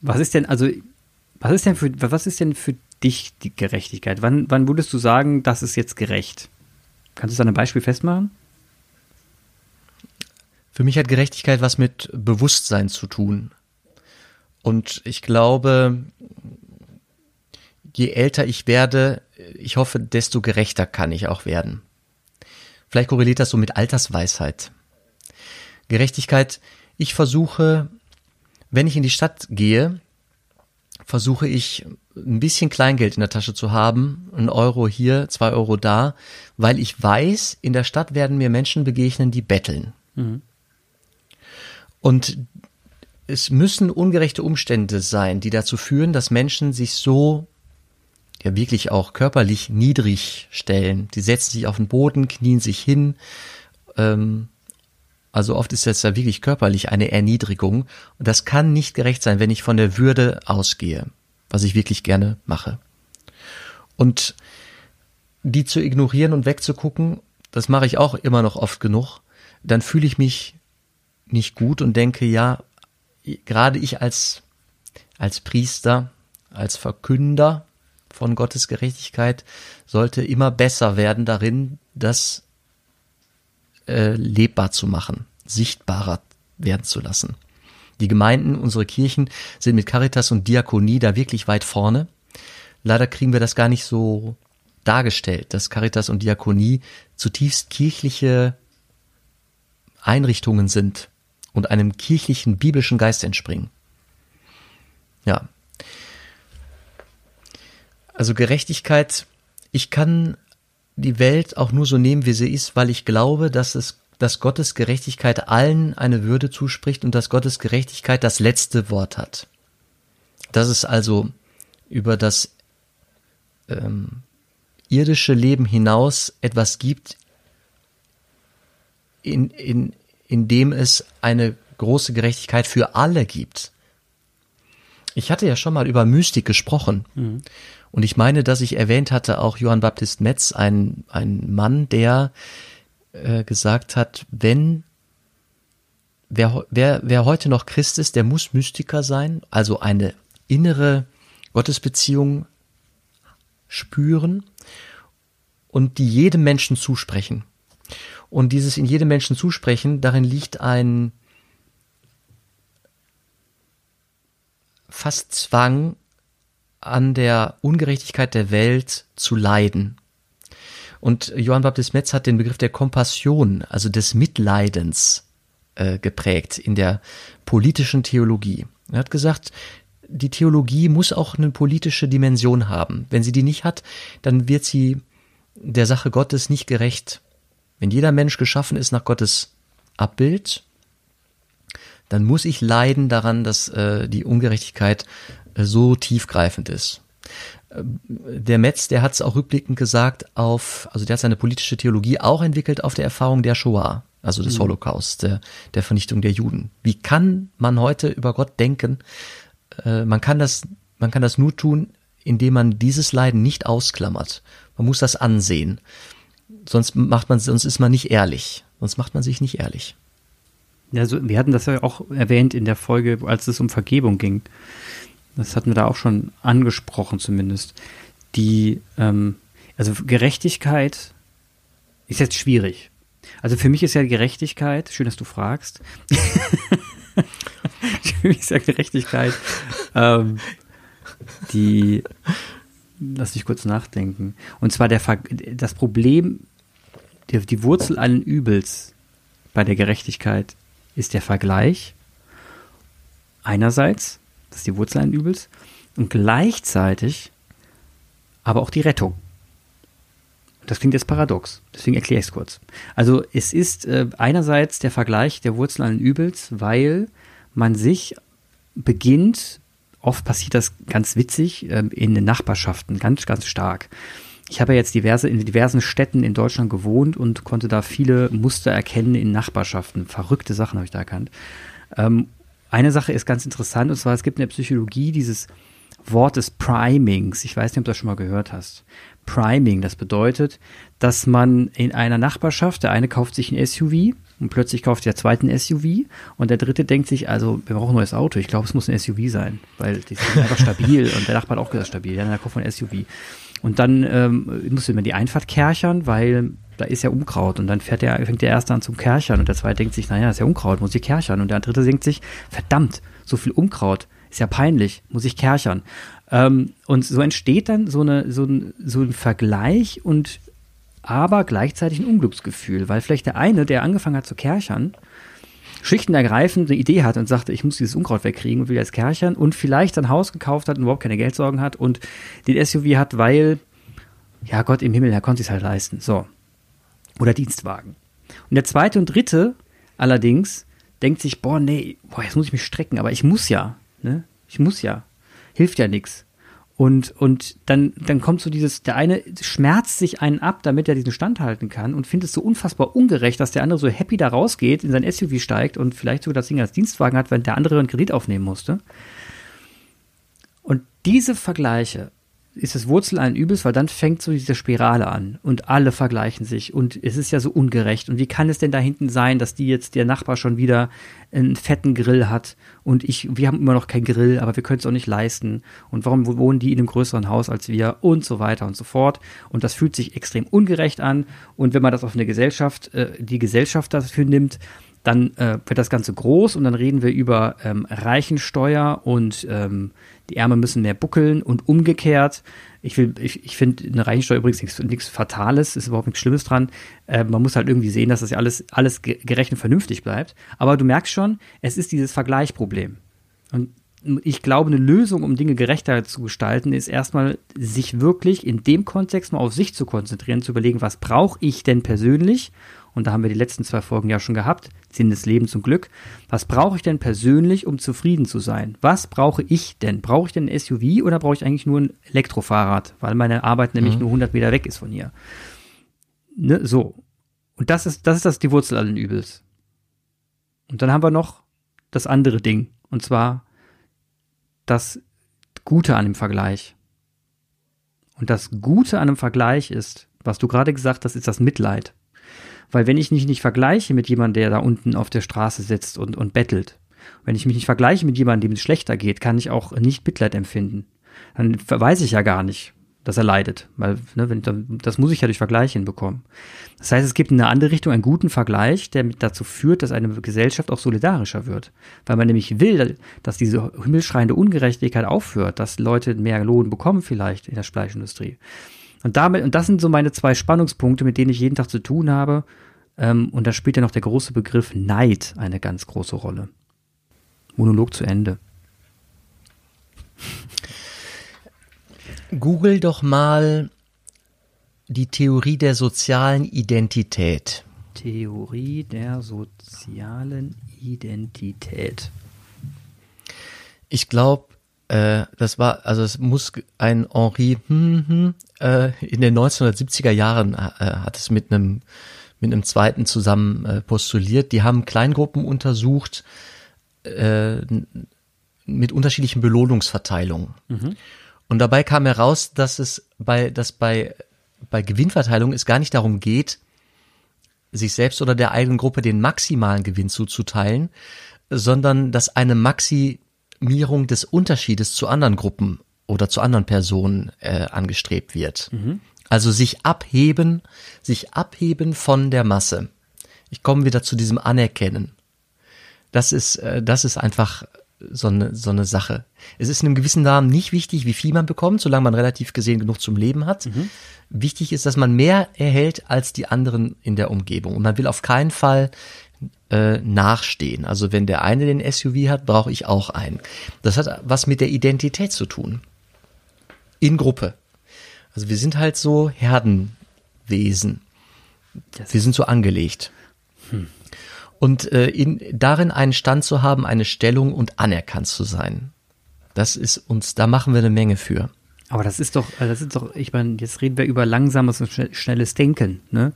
Was ist denn, also, was ist denn für, was ist denn für dich die Gerechtigkeit? Wann, wann würdest du sagen, das ist jetzt gerecht? Kannst du es an einem Beispiel festmachen? Für mich hat Gerechtigkeit was mit Bewusstsein zu tun. Und ich glaube, je älter ich werde, ich hoffe, desto gerechter kann ich auch werden. Vielleicht korreliert das so mit Altersweisheit. Gerechtigkeit, ich versuche, wenn ich in die Stadt gehe, versuche ich ein bisschen Kleingeld in der Tasche zu haben, ein Euro hier, zwei Euro da, weil ich weiß, in der Stadt werden mir Menschen begegnen, die betteln. Mhm. Und es müssen ungerechte Umstände sein, die dazu führen, dass Menschen sich so ja wirklich auch körperlich niedrig stellen. Die setzen sich auf den Boden, knien sich hin. Ähm, also oft ist das ja wirklich körperlich eine Erniedrigung. Und das kann nicht gerecht sein, wenn ich von der Würde ausgehe, was ich wirklich gerne mache. Und die zu ignorieren und wegzugucken, das mache ich auch immer noch oft genug, dann fühle ich mich nicht gut und denke, ja, gerade ich als, als Priester, als Verkünder von Gottes Gerechtigkeit sollte immer besser werden darin, das äh, lebbar zu machen, sichtbarer werden zu lassen. Die Gemeinden, unsere Kirchen sind mit Caritas und Diakonie da wirklich weit vorne. Leider kriegen wir das gar nicht so dargestellt, dass Caritas und Diakonie zutiefst kirchliche Einrichtungen sind und einem kirchlichen biblischen Geist entspringen. Ja, also Gerechtigkeit, ich kann die Welt auch nur so nehmen, wie sie ist, weil ich glaube, dass es dass Gottes Gerechtigkeit allen eine Würde zuspricht und dass Gottes Gerechtigkeit das letzte Wort hat. Dass es also über das ähm, irdische Leben hinaus etwas gibt, in, in, in dem es eine große Gerechtigkeit für alle gibt. Ich hatte ja schon mal über Mystik gesprochen. Mhm. Und ich meine, dass ich erwähnt hatte, auch Johann Baptist Metz, ein, ein Mann, der äh, gesagt hat, wenn wer, wer, wer heute noch Christ ist, der muss Mystiker sein, also eine innere Gottesbeziehung spüren und die jedem Menschen zusprechen. Und dieses in jedem Menschen zusprechen, darin liegt ein fast Zwang, an der Ungerechtigkeit der Welt zu leiden. Und Johann Baptist Metz hat den Begriff der Kompassion, also des Mitleidens, äh, geprägt in der politischen Theologie. Er hat gesagt, die Theologie muss auch eine politische Dimension haben. Wenn sie die nicht hat, dann wird sie der Sache Gottes nicht gerecht. Wenn jeder Mensch geschaffen ist nach Gottes Abbild, dann muss ich leiden daran, dass äh, die Ungerechtigkeit so tiefgreifend ist. Äh, der Metz, der hat es auch rückblickend gesagt auf, also der hat seine politische Theologie auch entwickelt auf der Erfahrung der Shoah, also des mhm. Holocaust, der, der Vernichtung der Juden. Wie kann man heute über Gott denken, äh, man kann das, man kann das nur tun, indem man dieses Leiden nicht ausklammert. Man muss das ansehen. Sonst macht man, sonst ist man nicht ehrlich. Sonst macht man sich nicht ehrlich. Also wir hatten das ja auch erwähnt in der Folge, als es um Vergebung ging. Das hatten wir da auch schon angesprochen zumindest. Die, ähm, also Gerechtigkeit ist jetzt schwierig. Also für mich ist ja Gerechtigkeit, schön, dass du fragst. für mich ist ja Gerechtigkeit ähm, die, lass mich kurz nachdenken. Und zwar der, das Problem, die, die Wurzel allen Übels bei der Gerechtigkeit ist der Vergleich. Einerseits, das ist die Wurzel allen Übels, und gleichzeitig aber auch die Rettung. Das klingt jetzt paradox, deswegen erkläre ich es kurz. Also es ist äh, einerseits der Vergleich der Wurzel allen Übels, weil man sich beginnt, oft passiert das ganz witzig, äh, in den Nachbarschaften, ganz, ganz stark. Ich habe ja jetzt diverse, in diversen Städten in Deutschland gewohnt und konnte da viele Muster erkennen in Nachbarschaften. Verrückte Sachen habe ich da erkannt. Ähm, eine Sache ist ganz interessant, und zwar es gibt in der Psychologie dieses Wort des Primings. Ich weiß nicht, ob du das schon mal gehört hast. Priming, das bedeutet, dass man in einer Nachbarschaft, der eine kauft sich ein SUV und plötzlich kauft der zweite ein SUV und der dritte denkt sich, also wir brauchen ein neues Auto. Ich glaube, es muss ein SUV sein, weil die sind einfach stabil und der Nachbar hat auch gesagt stabil. Ja, dann kauft man ein SUV. Und dann ähm, muss man die Einfahrt kerchern, weil da ist ja Unkraut. Und dann fährt der, fängt der erste an zum Kerchern und der zweite denkt sich, naja, ist ja Unkraut, muss ich kerchern. Und der dritte denkt sich, verdammt, so viel Unkraut, ist ja peinlich, muss ich kerchern. Ähm, und so entsteht dann so, eine, so, ein, so ein Vergleich und aber gleichzeitig ein Unglücksgefühl, weil vielleicht der eine, der angefangen hat zu kerchern, schlicht und ergreifend eine Idee hat und sagte, ich muss dieses Unkraut wegkriegen und will jetzt kerchern und vielleicht ein Haus gekauft hat und überhaupt keine Geldsorgen hat und den SUV hat, weil, ja Gott im Himmel, er konnte es halt leisten. So. Oder Dienstwagen. Und der zweite und dritte allerdings denkt sich, boah, nee, boah, jetzt muss ich mich strecken, aber ich muss ja, ne? Ich muss ja. Hilft ja nichts. Und, und dann, dann kommt so dieses, der eine schmerzt sich einen ab, damit er diesen Stand halten kann und findet es so unfassbar ungerecht, dass der andere so happy da rausgeht, in sein SUV steigt und vielleicht sogar das Ding als Dienstwagen hat, wenn der andere einen Kredit aufnehmen musste. Und diese Vergleiche ist das Wurzel allen Übels, weil dann fängt so diese Spirale an und alle vergleichen sich und es ist ja so ungerecht. Und wie kann es denn da hinten sein, dass die jetzt der Nachbar schon wieder einen fetten Grill hat und ich, wir haben immer noch keinen Grill, aber wir können es auch nicht leisten. Und warum wohnen die in einem größeren Haus als wir und so weiter und so fort. Und das fühlt sich extrem ungerecht an. Und wenn man das auf eine Gesellschaft, äh, die Gesellschaft dafür nimmt, dann äh, wird das Ganze groß und dann reden wir über ähm, Reichensteuer und ähm, die Ärmel müssen mehr buckeln und umgekehrt. Ich, ich, ich finde eine Reichensteuer übrigens nichts, nichts Fatales, ist überhaupt nichts Schlimmes dran. Äh, man muss halt irgendwie sehen, dass das ja alles, alles gerecht und vernünftig bleibt. Aber du merkst schon, es ist dieses Vergleichproblem. Und ich glaube, eine Lösung, um Dinge gerechter zu gestalten, ist erstmal, sich wirklich in dem Kontext mal auf sich zu konzentrieren, zu überlegen, was brauche ich denn persönlich und da haben wir die letzten zwei Folgen ja schon gehabt, Sinn des Lebens und Glück. Was brauche ich denn persönlich, um zufrieden zu sein? Was brauche ich denn? Brauche ich denn ein SUV oder brauche ich eigentlich nur ein Elektrofahrrad, weil meine Arbeit nämlich mhm. nur 100 Meter weg ist von hier? Ne, so. Und das ist, das ist das die Wurzel allen Übels. Und dann haben wir noch das andere Ding. Und zwar das Gute an dem Vergleich. Und das Gute an dem Vergleich ist, was du gerade gesagt hast, ist das Mitleid. Weil wenn ich mich nicht vergleiche mit jemandem, der da unten auf der Straße sitzt und, und bettelt, wenn ich mich nicht vergleiche mit jemandem, dem es schlechter geht, kann ich auch nicht Mitleid empfinden. Dann weiß ich ja gar nicht, dass er leidet, weil ne, wenn, das muss ich ja durch Vergleich hinbekommen. Das heißt, es gibt in eine andere Richtung einen guten Vergleich, der dazu führt, dass eine Gesellschaft auch solidarischer wird, weil man nämlich will, dass diese himmelschreiende Ungerechtigkeit aufhört, dass Leute mehr Lohn bekommen vielleicht in der Fleischindustrie. Und damit, und das sind so meine zwei Spannungspunkte, mit denen ich jeden Tag zu tun habe. Ähm, und da spielt ja noch der große Begriff Neid eine ganz große Rolle. Monolog zu Ende. Google doch mal die Theorie der sozialen Identität. Theorie der sozialen Identität. Ich glaube, äh, das war, also es muss ein Henri hm, hm, äh, in den 1970er Jahren äh, hat es mit einem mit einem zweiten zusammen äh, postuliert. Die haben Kleingruppen untersucht äh, mit unterschiedlichen Belohnungsverteilungen. Mhm. Und dabei kam heraus, dass es bei, dass bei, bei Gewinnverteilung es gar nicht darum geht, sich selbst oder der eigenen Gruppe den maximalen Gewinn zuzuteilen, sondern dass eine Maximierung des Unterschiedes zu anderen Gruppen oder zu anderen Personen äh, angestrebt wird. Mhm. Also sich abheben, sich abheben von der Masse. Ich komme wieder zu diesem Anerkennen. Das ist, äh, das ist einfach so eine, so eine Sache. Es ist in einem gewissen Namen nicht wichtig, wie viel man bekommt, solange man relativ gesehen genug zum Leben hat. Mhm. Wichtig ist, dass man mehr erhält als die anderen in der Umgebung. Und man will auf keinen Fall äh, nachstehen. Also wenn der eine den SUV hat, brauche ich auch einen. Das hat was mit der Identität zu tun. In Gruppe. Also wir sind halt so Herdenwesen. Wir sind so angelegt. Hm. Und äh, in, darin einen Stand zu haben, eine Stellung und anerkannt zu sein. Das ist uns, da machen wir eine Menge für. Aber das ist doch, das ist doch, ich meine, jetzt reden wir über langsames und schnelles Denken, ne?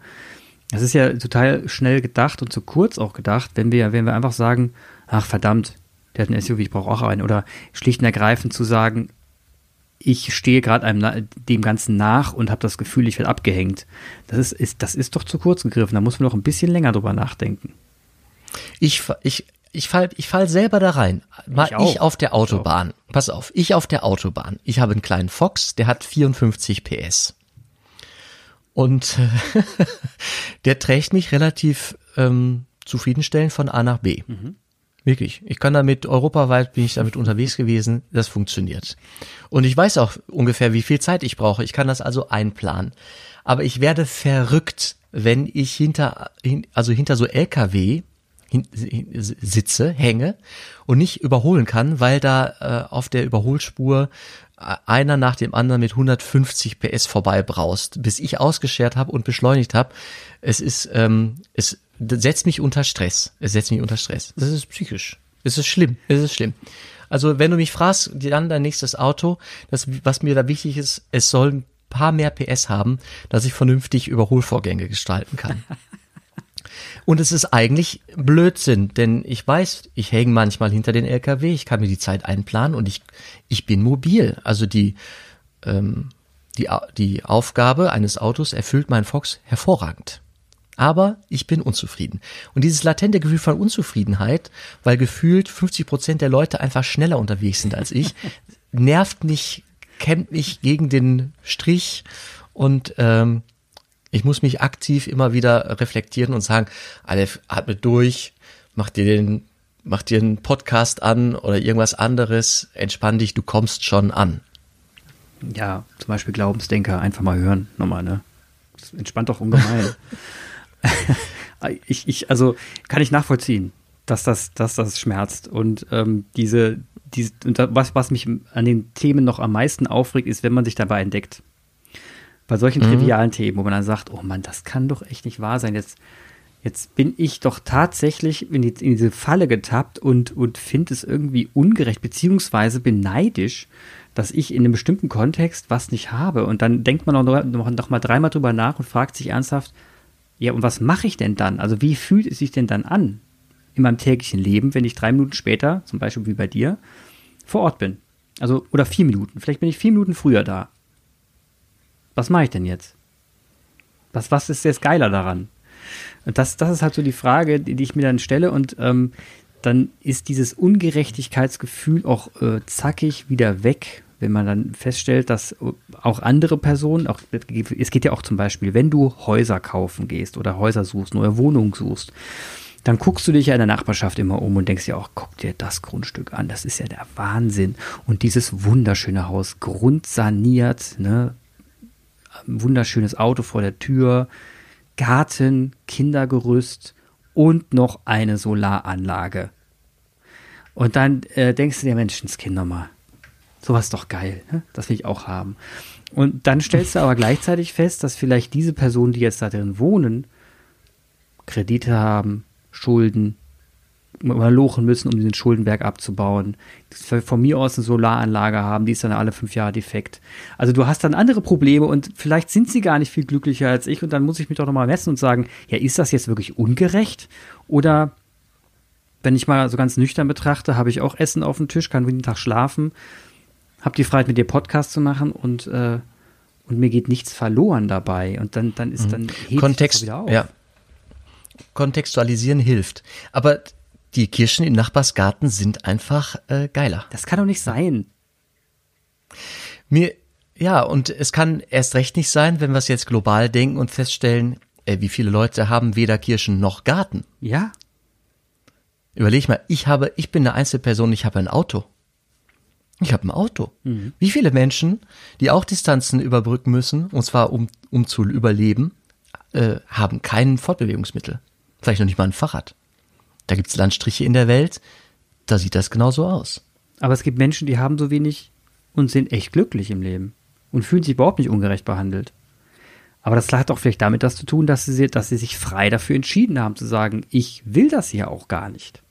Das ist ja total schnell gedacht und zu kurz auch gedacht, wenn wir, wenn wir einfach sagen, ach verdammt, der hat ein SUV, ich brauche auch einen. Oder schlicht und ergreifend zu sagen, ich stehe gerade einem dem Ganzen nach und habe das Gefühl, ich werde abgehängt. Das ist, ist, das ist doch zu kurz gegriffen. Da muss man noch ein bisschen länger drüber nachdenken. Ich, ich, ich fall, ich fall selber da rein. Mal ich, ich auf der Autobahn. Pass auf, ich auf der Autobahn. Ich habe einen kleinen Fox, der hat 54 PS. Und der trägt mich relativ ähm, zufriedenstellend von A nach B. Mhm. Wirklich. Ich kann damit, europaweit bin ich damit unterwegs gewesen, das funktioniert. Und ich weiß auch ungefähr, wie viel Zeit ich brauche. Ich kann das also einplanen. Aber ich werde verrückt, wenn ich hinter, also hinter so LKW sitze, hänge und nicht überholen kann, weil da äh, auf der Überholspur äh, einer nach dem anderen mit 150 PS vorbei braust, bis ich ausgeschert habe und beschleunigt habe. Es ist, ähm, es setzt mich unter Stress. Es setzt mich unter Stress. Das ist psychisch. Es ist schlimm. Es ist schlimm. Also wenn du mich fragst, dann dein nächstes Auto, das, was mir da wichtig ist, es soll ein paar mehr PS haben, dass ich vernünftig Überholvorgänge gestalten kann. Und es ist eigentlich Blödsinn, denn ich weiß, ich hänge manchmal hinter den LKW, ich kann mir die Zeit einplanen und ich, ich bin mobil. Also die, ähm, die, die Aufgabe eines Autos erfüllt mein Fox hervorragend. Aber ich bin unzufrieden. Und dieses latente Gefühl von Unzufriedenheit, weil gefühlt 50 Prozent der Leute einfach schneller unterwegs sind als ich, nervt mich, kämmt mich gegen den Strich und ähm, ich muss mich aktiv immer wieder reflektieren und sagen, Aleph, atme durch, mach dir den, mach dir einen Podcast an oder irgendwas anderes, entspann dich, du kommst schon an. Ja, zum Beispiel Glaubensdenker einfach mal hören, nochmal, ne? Das entspannt doch ungemein. ich, ich, also kann ich nachvollziehen, dass das, dass das schmerzt. Und ähm, diese, diese, was, was mich an den Themen noch am meisten aufregt, ist, wenn man sich dabei entdeckt. Bei solchen mhm. trivialen Themen, wo man dann sagt, oh Mann, das kann doch echt nicht wahr sein. Jetzt, jetzt bin ich doch tatsächlich in, die, in diese Falle getappt und, und finde es irgendwie ungerecht, beziehungsweise bin neidisch, dass ich in einem bestimmten Kontext was nicht habe. Und dann denkt man noch, noch, noch mal dreimal drüber nach und fragt sich ernsthaft, ja, und was mache ich denn dann? Also wie fühlt es sich denn dann an in meinem täglichen Leben, wenn ich drei Minuten später, zum Beispiel wie bei dir, vor Ort bin? Also, oder vier Minuten. Vielleicht bin ich vier Minuten früher da was mache ich denn jetzt? Was, was ist jetzt geiler daran? Das, das ist halt so die Frage, die, die ich mir dann stelle und ähm, dann ist dieses Ungerechtigkeitsgefühl auch äh, zackig wieder weg, wenn man dann feststellt, dass auch andere Personen, auch, es geht ja auch zum Beispiel, wenn du Häuser kaufen gehst oder Häuser suchst, neue Wohnungen suchst, dann guckst du dich ja in der Nachbarschaft immer um und denkst dir auch, guck dir das Grundstück an, das ist ja der Wahnsinn. Und dieses wunderschöne Haus, grundsaniert, ne, ein wunderschönes Auto vor der Tür, Garten, Kindergerüst und noch eine Solaranlage. Und dann äh, denkst du dir, Menschenskind nochmal, sowas ist doch geil, ne? das will ich auch haben. Und dann stellst du aber gleichzeitig fest, dass vielleicht diese Personen, die jetzt da drin wohnen, Kredite haben, Schulden, lochen müssen, um diesen Schuldenberg abzubauen. Von mir aus eine Solaranlage haben, die ist dann alle fünf Jahre defekt. Also du hast dann andere Probleme und vielleicht sind sie gar nicht viel glücklicher als ich und dann muss ich mich doch nochmal messen und sagen, ja, ist das jetzt wirklich ungerecht? Oder wenn ich mal so ganz nüchtern betrachte, habe ich auch Essen auf dem Tisch, kann jeden Tag schlafen, habe die Freiheit, mit dir Podcast zu machen und, äh, und mir geht nichts verloren dabei. Und dann, dann ist mhm. dann hebt Kontext, wieder auf. Ja. Kontextualisieren hilft. Aber die Kirschen im Nachbarsgarten sind einfach äh, geiler. Das kann doch nicht sein. Mir, ja, und es kann erst recht nicht sein, wenn wir es jetzt global denken und feststellen, äh, wie viele Leute haben weder Kirschen noch Garten. Ja. Überleg mal, ich habe, ich bin eine Einzelperson, ich habe ein Auto. Ich habe ein Auto. Mhm. Wie viele Menschen, die auch Distanzen überbrücken müssen, und zwar um, um zu überleben, äh, haben kein Fortbewegungsmittel. Vielleicht noch nicht mal ein Fahrrad. Da gibt's Landstriche in der Welt, da sieht das genauso aus. Aber es gibt Menschen, die haben so wenig und sind echt glücklich im Leben und fühlen sich überhaupt nicht ungerecht behandelt. Aber das hat auch vielleicht damit das zu tun, dass sie, dass sie sich frei dafür entschieden haben zu sagen, ich will das hier auch gar nicht.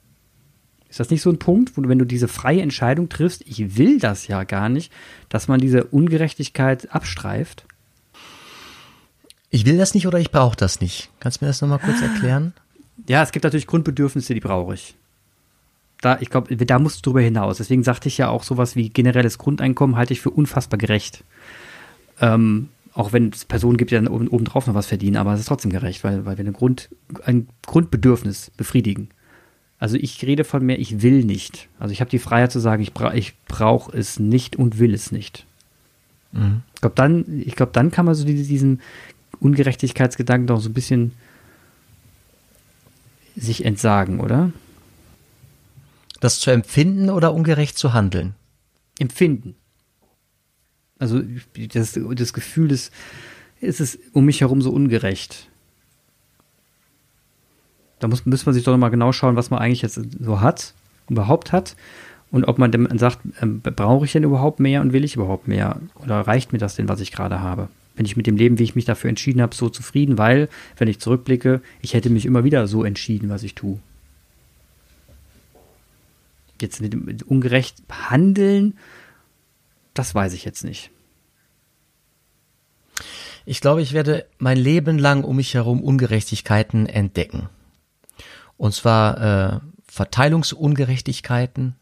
Ist das nicht so ein Punkt, wo du, wenn du diese freie Entscheidung triffst, ich will das ja gar nicht, dass man diese Ungerechtigkeit abstreift? Ich will das nicht oder ich brauche das nicht. Kannst du mir das nochmal kurz ah. erklären? Ja, es gibt natürlich Grundbedürfnisse, die brauche ich. Da, ich glaube, da musst du drüber hinaus. Deswegen sagte ich ja auch sowas wie generelles Grundeinkommen halte ich für unfassbar gerecht. Ähm, auch wenn es Personen gibt, die dann oben, obendrauf noch was verdienen, aber es ist trotzdem gerecht, weil, weil wir eine Grund, ein Grundbedürfnis befriedigen. Also ich rede von mir, ich will nicht. Also ich habe die Freiheit zu sagen, ich, bra ich brauche es nicht und will es nicht. Mhm. Ich glaube, dann, ich glaube, dann kann man so diesen Ungerechtigkeitsgedanken doch so ein bisschen sich entsagen, oder? Das zu empfinden oder ungerecht zu handeln? Empfinden. Also das, das Gefühl des, ist es um mich herum so ungerecht. Da muss, muss man sich doch mal genau schauen, was man eigentlich jetzt so hat, überhaupt hat. Und ob man dann sagt, ähm, brauche ich denn überhaupt mehr und will ich überhaupt mehr? Oder reicht mir das denn, was ich gerade habe? Bin ich mit dem Leben, wie ich mich dafür entschieden habe, so zufrieden? Weil, wenn ich zurückblicke, ich hätte mich immer wieder so entschieden, was ich tue. Jetzt mit dem ungerecht handeln, das weiß ich jetzt nicht. Ich glaube, ich werde mein Leben lang um mich herum Ungerechtigkeiten entdecken. Und zwar äh, Verteilungsungerechtigkeiten,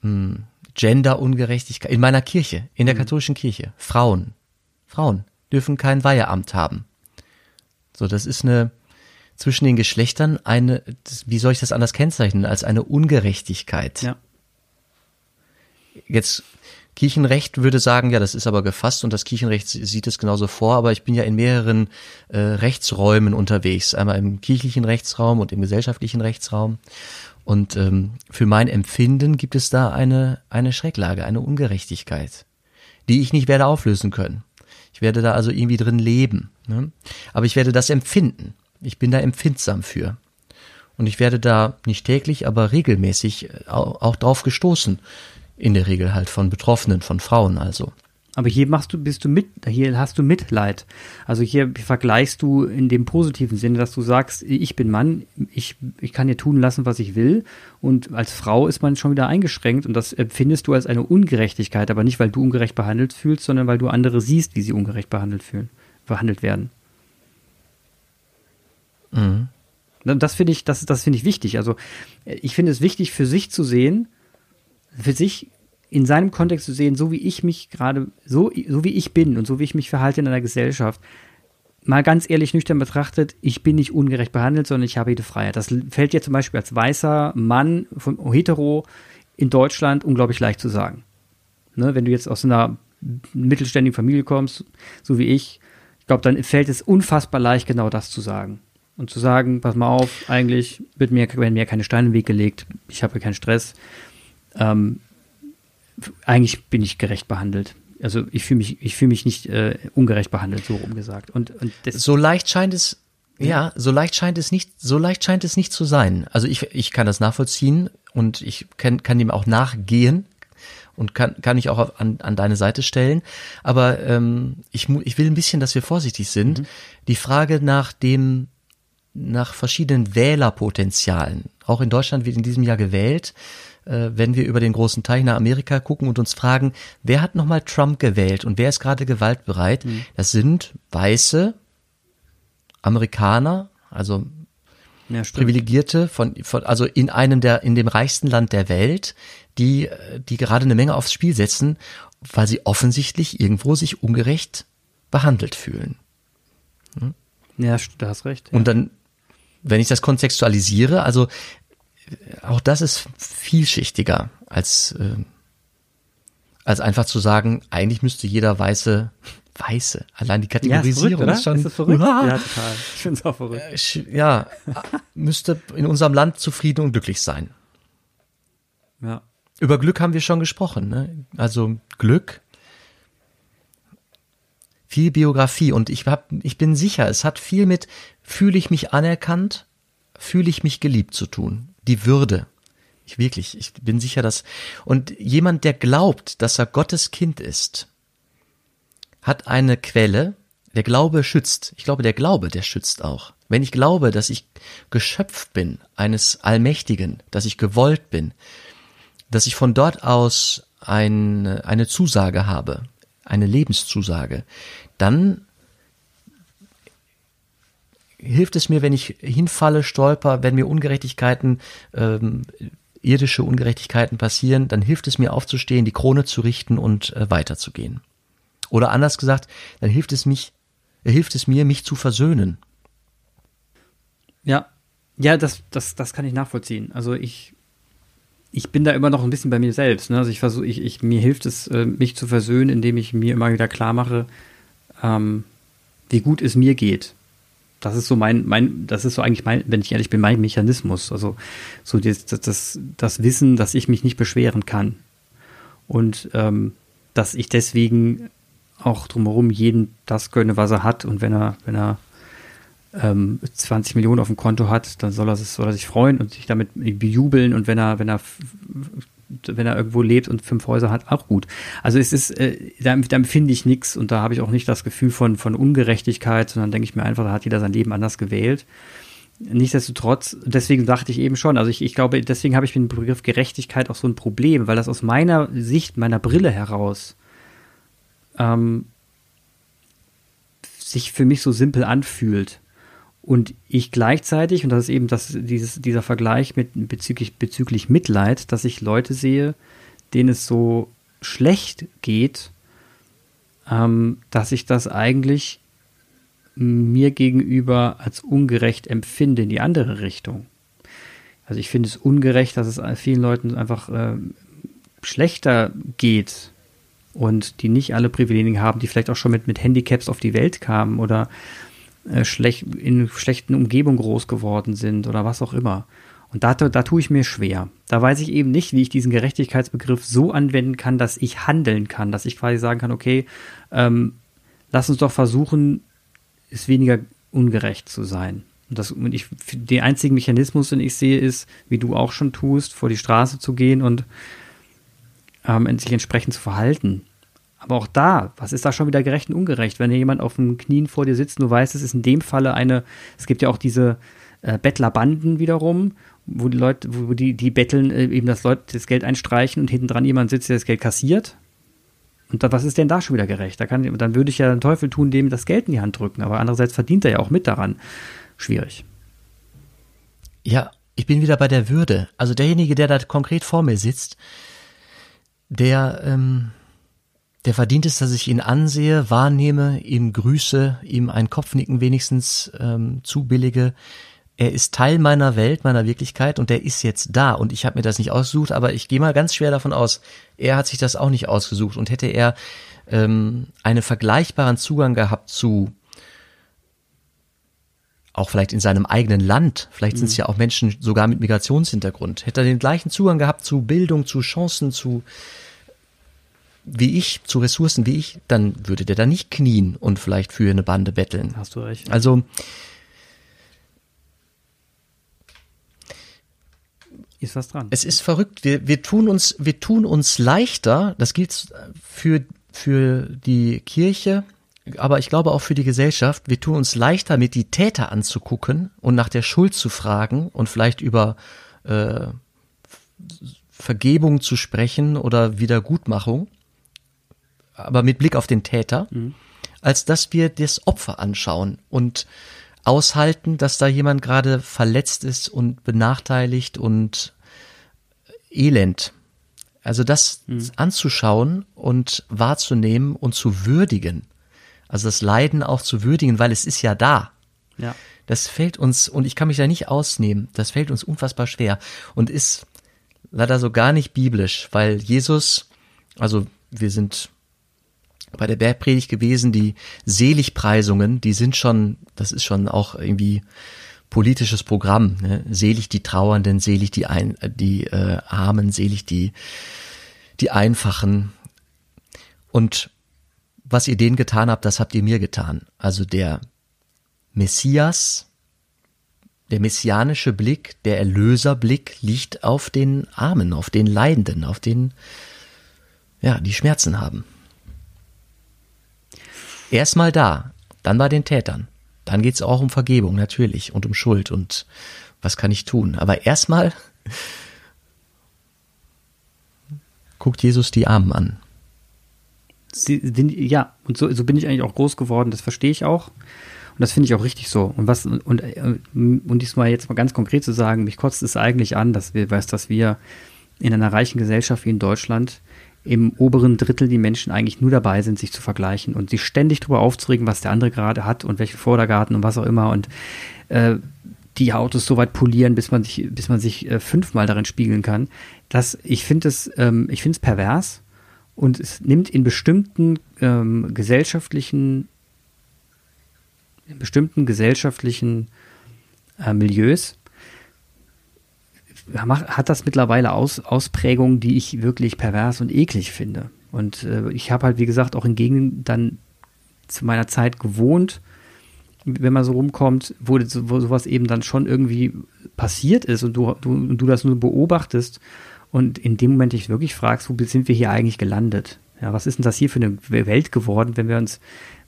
hm, Genderungerechtigkeit in meiner Kirche, in der mhm. katholischen Kirche. Frauen, Frauen dürfen kein Weiheamt haben. So, das ist eine zwischen den Geschlechtern eine, wie soll ich das anders kennzeichnen, als eine Ungerechtigkeit. Ja. Jetzt Kirchenrecht würde sagen, ja, das ist aber gefasst und das Kirchenrecht sieht es genauso vor, aber ich bin ja in mehreren äh, Rechtsräumen unterwegs, einmal im kirchlichen Rechtsraum und im gesellschaftlichen Rechtsraum. Und ähm, für mein Empfinden gibt es da eine, eine Schrecklage, eine Ungerechtigkeit, die ich nicht werde auflösen können. Ich werde da also irgendwie drin leben. Ne? Aber ich werde das empfinden. Ich bin da empfindsam für. Und ich werde da nicht täglich, aber regelmäßig äh, auch, auch drauf gestoßen, in der Regel halt von Betroffenen, von Frauen also. Aber hier machst du, bist du mit, hier hast du Mitleid. Also hier vergleichst du in dem positiven Sinne, dass du sagst, ich bin Mann, ich, ich kann dir tun lassen, was ich will. Und als Frau ist man schon wieder eingeschränkt und das empfindest du als eine Ungerechtigkeit, aber nicht, weil du ungerecht behandelt fühlst, sondern weil du andere siehst, wie sie ungerecht behandelt fühlen, behandelt werden. Mhm. Das finde ich, das, das finde ich wichtig. Also ich finde es wichtig, für sich zu sehen, für sich in seinem Kontext zu sehen, so wie ich mich gerade, so, so wie ich bin und so wie ich mich verhalte in einer Gesellschaft, mal ganz ehrlich nüchtern betrachtet, ich bin nicht ungerecht behandelt, sondern ich habe jede Freiheit. Das fällt dir zum Beispiel als weißer Mann von hetero in Deutschland unglaublich leicht zu sagen. Ne, wenn du jetzt aus einer mittelständigen Familie kommst, so wie ich, ich glaube, dann fällt es unfassbar leicht, genau das zu sagen. Und zu sagen, pass mal auf, eigentlich wird mir, werden mir keine Steine im Weg gelegt, ich habe keinen Stress ähm, eigentlich bin ich gerecht behandelt. also ich fühle mich, ich fühle mich nicht äh, ungerecht behandelt, so rumgesagt. Und, und so leicht scheint es, ja, so leicht scheint es nicht, so leicht scheint es nicht zu sein. Also ich, ich kann das nachvollziehen und ich kann, kann dem auch nachgehen und kann, kann ich auch an, an deine Seite stellen. Aber ähm, ich, ich will ein bisschen, dass wir vorsichtig sind. Mhm. Die Frage nach dem, nach verschiedenen Wählerpotenzialen. Auch in Deutschland wird in diesem Jahr gewählt. Äh, wenn wir über den großen Teich nach Amerika gucken und uns fragen, wer hat nochmal Trump gewählt und wer ist gerade gewaltbereit? Mhm. Das sind weiße Amerikaner, also ja, Privilegierte von, von, also in einem der, in dem reichsten Land der Welt, die, die gerade eine Menge aufs Spiel setzen, weil sie offensichtlich irgendwo sich ungerecht behandelt fühlen. Hm? Ja, du hast recht. Ja. Und dann, wenn ich das kontextualisiere, also auch das ist vielschichtiger als, äh, als einfach zu sagen, eigentlich müsste jeder Weiße Weiße. Allein die Kategorisierung ja, ist, verrückt, ist schon. Ist verrückt? Ja, total. Ich finde es auch verrückt. Äh, ja, müsste in unserem Land zufrieden und glücklich sein. Ja. Über Glück haben wir schon gesprochen. Ne? Also Glück, viel Biografie und ich hab, ich bin sicher, es hat viel mit fühle ich mich anerkannt, fühle ich mich geliebt zu tun. Die Würde. Ich wirklich, ich bin sicher, dass und jemand, der glaubt, dass er Gottes Kind ist, hat eine Quelle. Der Glaube schützt. Ich glaube, der Glaube, der schützt auch. Wenn ich glaube, dass ich geschöpft bin eines Allmächtigen, dass ich gewollt bin, dass ich von dort aus ein, eine Zusage habe, eine Lebenszusage, dann hilft es mir, wenn ich hinfalle, stolper, wenn mir Ungerechtigkeiten, ähm, irdische Ungerechtigkeiten passieren, dann hilft es mir aufzustehen, die Krone zu richten und äh, weiterzugehen. Oder anders gesagt, dann hilft es mich, hilft es mir, mich zu versöhnen. Ja, ja, das, das, das kann ich nachvollziehen. Also ich, ich bin da immer noch ein bisschen bei mir selbst. Ne? Also ich versuche, ich, ich, mir hilft es, äh, mich zu versöhnen, indem ich mir immer wieder klar mache, ähm, wie gut es mir geht. Das ist so mein, mein, das ist so eigentlich mein, wenn ich ehrlich bin, mein Mechanismus. Also so das, das, das Wissen, dass ich mich nicht beschweren kann. Und ähm, dass ich deswegen auch drumherum jeden das gönne, was er hat. Und wenn er, wenn er ähm, 20 Millionen auf dem Konto hat, dann soll er, soll er sich freuen und sich damit bejubeln. Und wenn er, wenn er, wenn er irgendwo lebt und fünf Häuser hat, auch gut. Also es ist, äh, da, da empfinde ich nichts und da habe ich auch nicht das Gefühl von, von Ungerechtigkeit, sondern denke ich mir einfach, da hat jeder sein Leben anders gewählt. Nichtsdestotrotz, deswegen dachte ich eben schon, also ich, ich glaube, deswegen habe ich mit dem Begriff Gerechtigkeit auch so ein Problem, weil das aus meiner Sicht, meiner Brille heraus ähm, sich für mich so simpel anfühlt. Und ich gleichzeitig, und das ist eben das, dieses, dieser Vergleich mit bezüglich, bezüglich Mitleid, dass ich Leute sehe, denen es so schlecht geht, ähm, dass ich das eigentlich mir gegenüber als ungerecht empfinde in die andere Richtung. Also ich finde es ungerecht, dass es vielen Leuten einfach äh, schlechter geht und die nicht alle Privilegien haben, die vielleicht auch schon mit, mit Handicaps auf die Welt kamen oder äh, schlecht, in schlechten Umgebungen groß geworden sind oder was auch immer. Und da, da tue ich mir schwer. Da weiß ich eben nicht, wie ich diesen Gerechtigkeitsbegriff so anwenden kann, dass ich handeln kann, dass ich quasi sagen kann, okay, ähm, lass uns doch versuchen, es weniger ungerecht zu sein. Und, das, und ich, den einzigen Mechanismus, den ich sehe, ist, wie du auch schon tust, vor die Straße zu gehen und ähm, sich entsprechend zu verhalten. Aber auch da, was ist da schon wieder gerecht und ungerecht? Wenn hier jemand auf den Knien vor dir sitzt, du weißt, es ist in dem Falle eine, es gibt ja auch diese äh, Bettlerbanden wiederum, wo die Leute, wo die, die betteln, äh, eben das Leute das Geld einstreichen und hinten dran jemand sitzt, der das Geld kassiert. Und da, was ist denn da schon wieder gerecht? Da kann, dann würde ich ja den Teufel tun, dem das Geld in die Hand drücken. Aber andererseits verdient er ja auch mit daran. Schwierig. Ja, ich bin wieder bei der Würde. Also derjenige, der da konkret vor mir sitzt, der, ähm, der verdient es, dass ich ihn ansehe, wahrnehme, ihm grüße, ihm ein Kopfnicken wenigstens ähm, zubillige. Er ist Teil meiner Welt, meiner Wirklichkeit und der ist jetzt da und ich habe mir das nicht ausgesucht, aber ich gehe mal ganz schwer davon aus, er hat sich das auch nicht ausgesucht und hätte er ähm, einen vergleichbaren Zugang gehabt zu auch vielleicht in seinem eigenen Land, vielleicht sind es mhm. ja auch Menschen sogar mit Migrationshintergrund, hätte er den gleichen Zugang gehabt zu Bildung, zu Chancen, zu wie ich, zu Ressourcen wie ich, dann würde der da nicht knien und vielleicht für eine Bande betteln. Hast du recht. Also ist was dran. Es ist verrückt. Wir, wir tun uns, wir tun uns leichter. Das gilt für, für die Kirche, aber ich glaube auch für die Gesellschaft. Wir tun uns leichter, mit die Täter anzugucken und nach der Schuld zu fragen und vielleicht über äh, Vergebung zu sprechen oder Wiedergutmachung, aber mit Blick auf den Täter, mhm. als dass wir das Opfer anschauen und aushalten, dass da jemand gerade verletzt ist und benachteiligt und elend. Also das mhm. anzuschauen und wahrzunehmen und zu würdigen. Also das Leiden auch zu würdigen, weil es ist ja da. Ja. Das fällt uns, und ich kann mich da nicht ausnehmen, das fällt uns unfassbar schwer und ist leider so gar nicht biblisch, weil Jesus, also wir sind bei der Bergpredigt gewesen, die Seligpreisungen, die sind schon, das ist schon auch irgendwie politisches Programm. Ne? Selig die Trauernden, selig die, Ein die äh, Armen, selig die, die Einfachen. Und was ihr denen getan habt, das habt ihr mir getan. Also der Messias, der messianische Blick, der Erlöserblick liegt auf den Armen, auf den Leidenden, auf den, ja, die Schmerzen haben. Erstmal da, dann bei den Tätern. Dann geht's auch um Vergebung, natürlich, und um Schuld und was kann ich tun. Aber erstmal guckt Jesus die Armen an. Sie, ja, und so, so bin ich eigentlich auch groß geworden, das verstehe ich auch. Und das finde ich auch richtig so. Und was, und, und, und diesmal jetzt mal ganz konkret zu sagen, mich kotzt es eigentlich an, dass wir, weiß, dass wir in einer reichen Gesellschaft wie in Deutschland im oberen Drittel die Menschen eigentlich nur dabei sind, sich zu vergleichen und sich ständig darüber aufzuregen, was der andere gerade hat und welchen Vordergarten und was auch immer und äh, die Autos so weit polieren, bis man sich, bis man sich äh, fünfmal darin spiegeln kann. Das, ich finde es, ähm, ich finde es pervers und es nimmt in bestimmten ähm, gesellschaftlichen, in bestimmten gesellschaftlichen äh, Milieus hat das mittlerweile Aus, Ausprägungen, die ich wirklich pervers und eklig finde. Und äh, ich habe halt, wie gesagt, auch in Gegenden dann zu meiner Zeit gewohnt, wenn man so rumkommt, wo, wo sowas eben dann schon irgendwie passiert ist und du, du, und du das nur beobachtest und in dem Moment dich wirklich fragst, wo sind wir hier eigentlich gelandet? Ja, was ist denn das hier für eine Welt geworden, wenn wir uns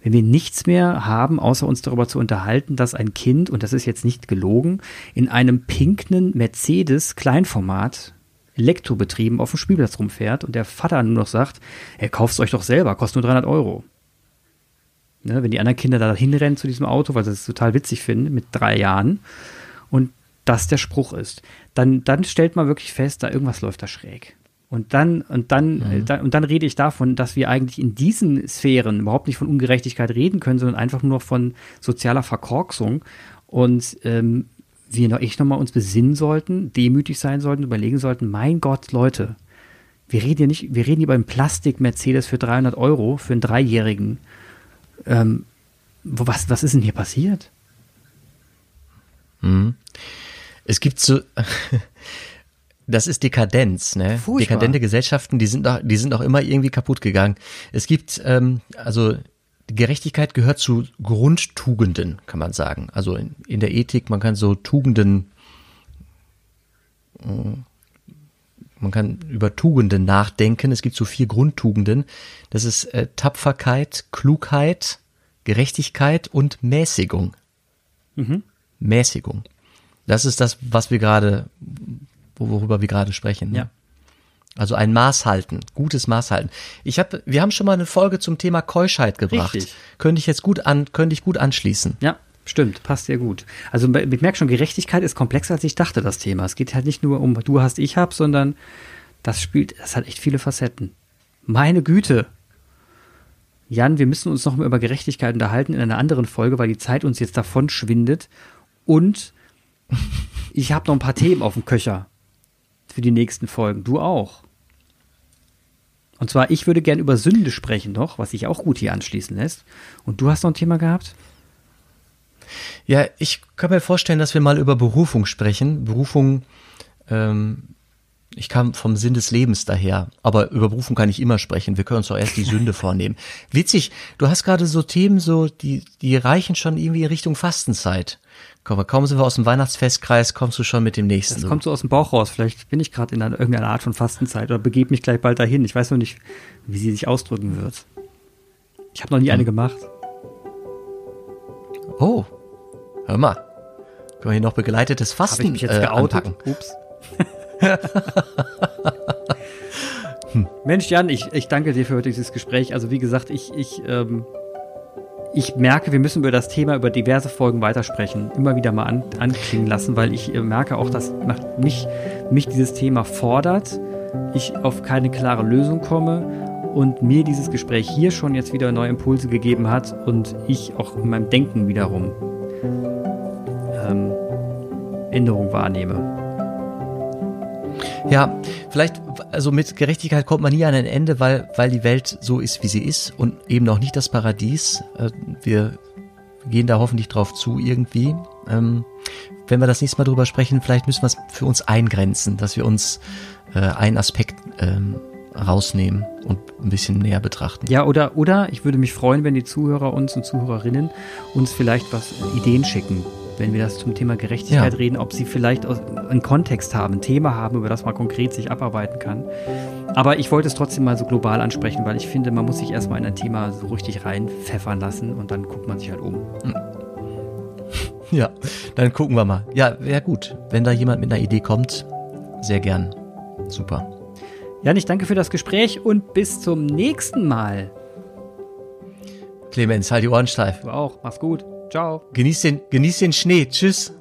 wenn wir nichts mehr haben, außer uns darüber zu unterhalten, dass ein Kind, und das ist jetzt nicht gelogen, in einem pinken Mercedes Kleinformat elektrobetrieben auf dem Spielplatz rumfährt und der Vater nur noch sagt, er kauft es euch doch selber, kostet nur 300 Euro. Ne, wenn die anderen Kinder da hinrennen zu diesem Auto, weil sie es total witzig finden, mit drei Jahren, und das der Spruch ist, dann, dann stellt man wirklich fest, da irgendwas läuft da schräg. Und dann, und dann, mhm. dann, und dann rede ich davon, dass wir eigentlich in diesen Sphären überhaupt nicht von Ungerechtigkeit reden können, sondern einfach nur von sozialer Verkorksung. Und ähm, wir noch echt nochmal uns besinnen sollten, demütig sein sollten, überlegen sollten, mein Gott, Leute, wir reden hier nicht, wir reden hier über einen Plastik-Mercedes für 300 Euro für einen Dreijährigen. Ähm, was, was ist denn hier passiert? Mhm. Es gibt so, das ist Dekadenz, ne? Furchtbar. Dekadente Gesellschaften, die sind auch, die sind auch immer irgendwie kaputt gegangen. Es gibt, ähm, also Gerechtigkeit gehört zu Grundtugenden, kann man sagen. Also in, in der Ethik, man kann so Tugenden, äh, man kann über Tugenden nachdenken. Es gibt so vier Grundtugenden. Das ist äh, Tapferkeit, Klugheit, Gerechtigkeit und Mäßigung. Mhm. Mäßigung. Das ist das, was wir gerade worüber wir gerade sprechen. Ne? Ja. Also ein Maß halten, gutes Maß halten. Ich habe, wir haben schon mal eine Folge zum Thema Keuschheit gebracht. Richtig. Könnte ich jetzt gut an, könnte ich gut anschließen. Ja, stimmt, passt sehr gut. Also ich merke schon, Gerechtigkeit ist komplexer als ich dachte, das Thema. Es geht halt nicht nur um du hast, ich hab, sondern das spielt, das hat echt viele Facetten. Meine Güte. Jan, wir müssen uns noch mal über Gerechtigkeit unterhalten in einer anderen Folge, weil die Zeit uns jetzt davon schwindet. Und ich habe noch ein paar Themen auf dem Köcher für die nächsten Folgen. Du auch. Und zwar, ich würde gern über Sünde sprechen noch, was sich auch gut hier anschließen lässt. Und du hast noch ein Thema gehabt? Ja, ich kann mir vorstellen, dass wir mal über Berufung sprechen. Berufung ähm, Ich kam vom Sinn des Lebens daher, aber über Berufung kann ich immer sprechen. Wir können uns doch erst die Sünde vornehmen. Witzig, du hast gerade so Themen, so die die reichen schon irgendwie in Richtung Fastenzeit. Komm, kaum sind wir aus dem Weihnachtsfestkreis, kommst du schon mit dem nächsten. Das kommt so aus dem Bauch raus. Vielleicht bin ich gerade in einer, irgendeiner Art von Fastenzeit oder begebe mich gleich bald dahin. Ich weiß noch nicht, wie sie sich ausdrücken wird. Ich habe noch nie hm. eine gemacht. Oh, hör mal. Können wir hier noch begleitetes Fasten Hab ich mich jetzt äh, geoutet? Anpacken. Ups. hm. Mensch, Jan, ich, ich danke dir für dieses Gespräch. Also wie gesagt, ich, ich, ähm, ich merke, wir müssen über das Thema, über diverse Folgen weitersprechen, immer wieder mal an, anklingen lassen, weil ich äh, merke auch, dass mich, mich dieses Thema fordert, ich auf keine klare Lösung komme und mir dieses Gespräch hier schon jetzt wieder neue Impulse gegeben hat und ich auch in meinem Denken wiederum ähm, Änderung wahrnehme. Ja, vielleicht, also mit Gerechtigkeit kommt man nie an ein Ende, weil, weil die Welt so ist, wie sie ist und eben noch nicht das Paradies. Äh, wir gehen da hoffentlich drauf zu irgendwie. Ähm, wenn wir das nächste Mal drüber sprechen, vielleicht müssen wir es für uns eingrenzen, dass wir uns äh, einen Aspekt ähm, rausnehmen und ein bisschen näher betrachten. Ja, oder, oder ich würde mich freuen, wenn die Zuhörer uns und Zuhörerinnen uns vielleicht was Ideen schicken, wenn wir das zum Thema Gerechtigkeit ja. reden, ob sie vielleicht einen Kontext haben, ein Thema haben, über das man konkret sich abarbeiten kann. Aber ich wollte es trotzdem mal so global ansprechen, weil ich finde, man muss sich erstmal in ein Thema so richtig reinpfeffern lassen und dann guckt man sich halt um. Ja, dann gucken wir mal. Ja, wäre gut. Wenn da jemand mit einer Idee kommt, sehr gern. Super. Jan, ich danke für das Gespräch und bis zum nächsten Mal. Clemens, halt die Ohren steif. Du auch. Mach's gut. Ciao. Genieß den, genieß den Schnee. Tschüss.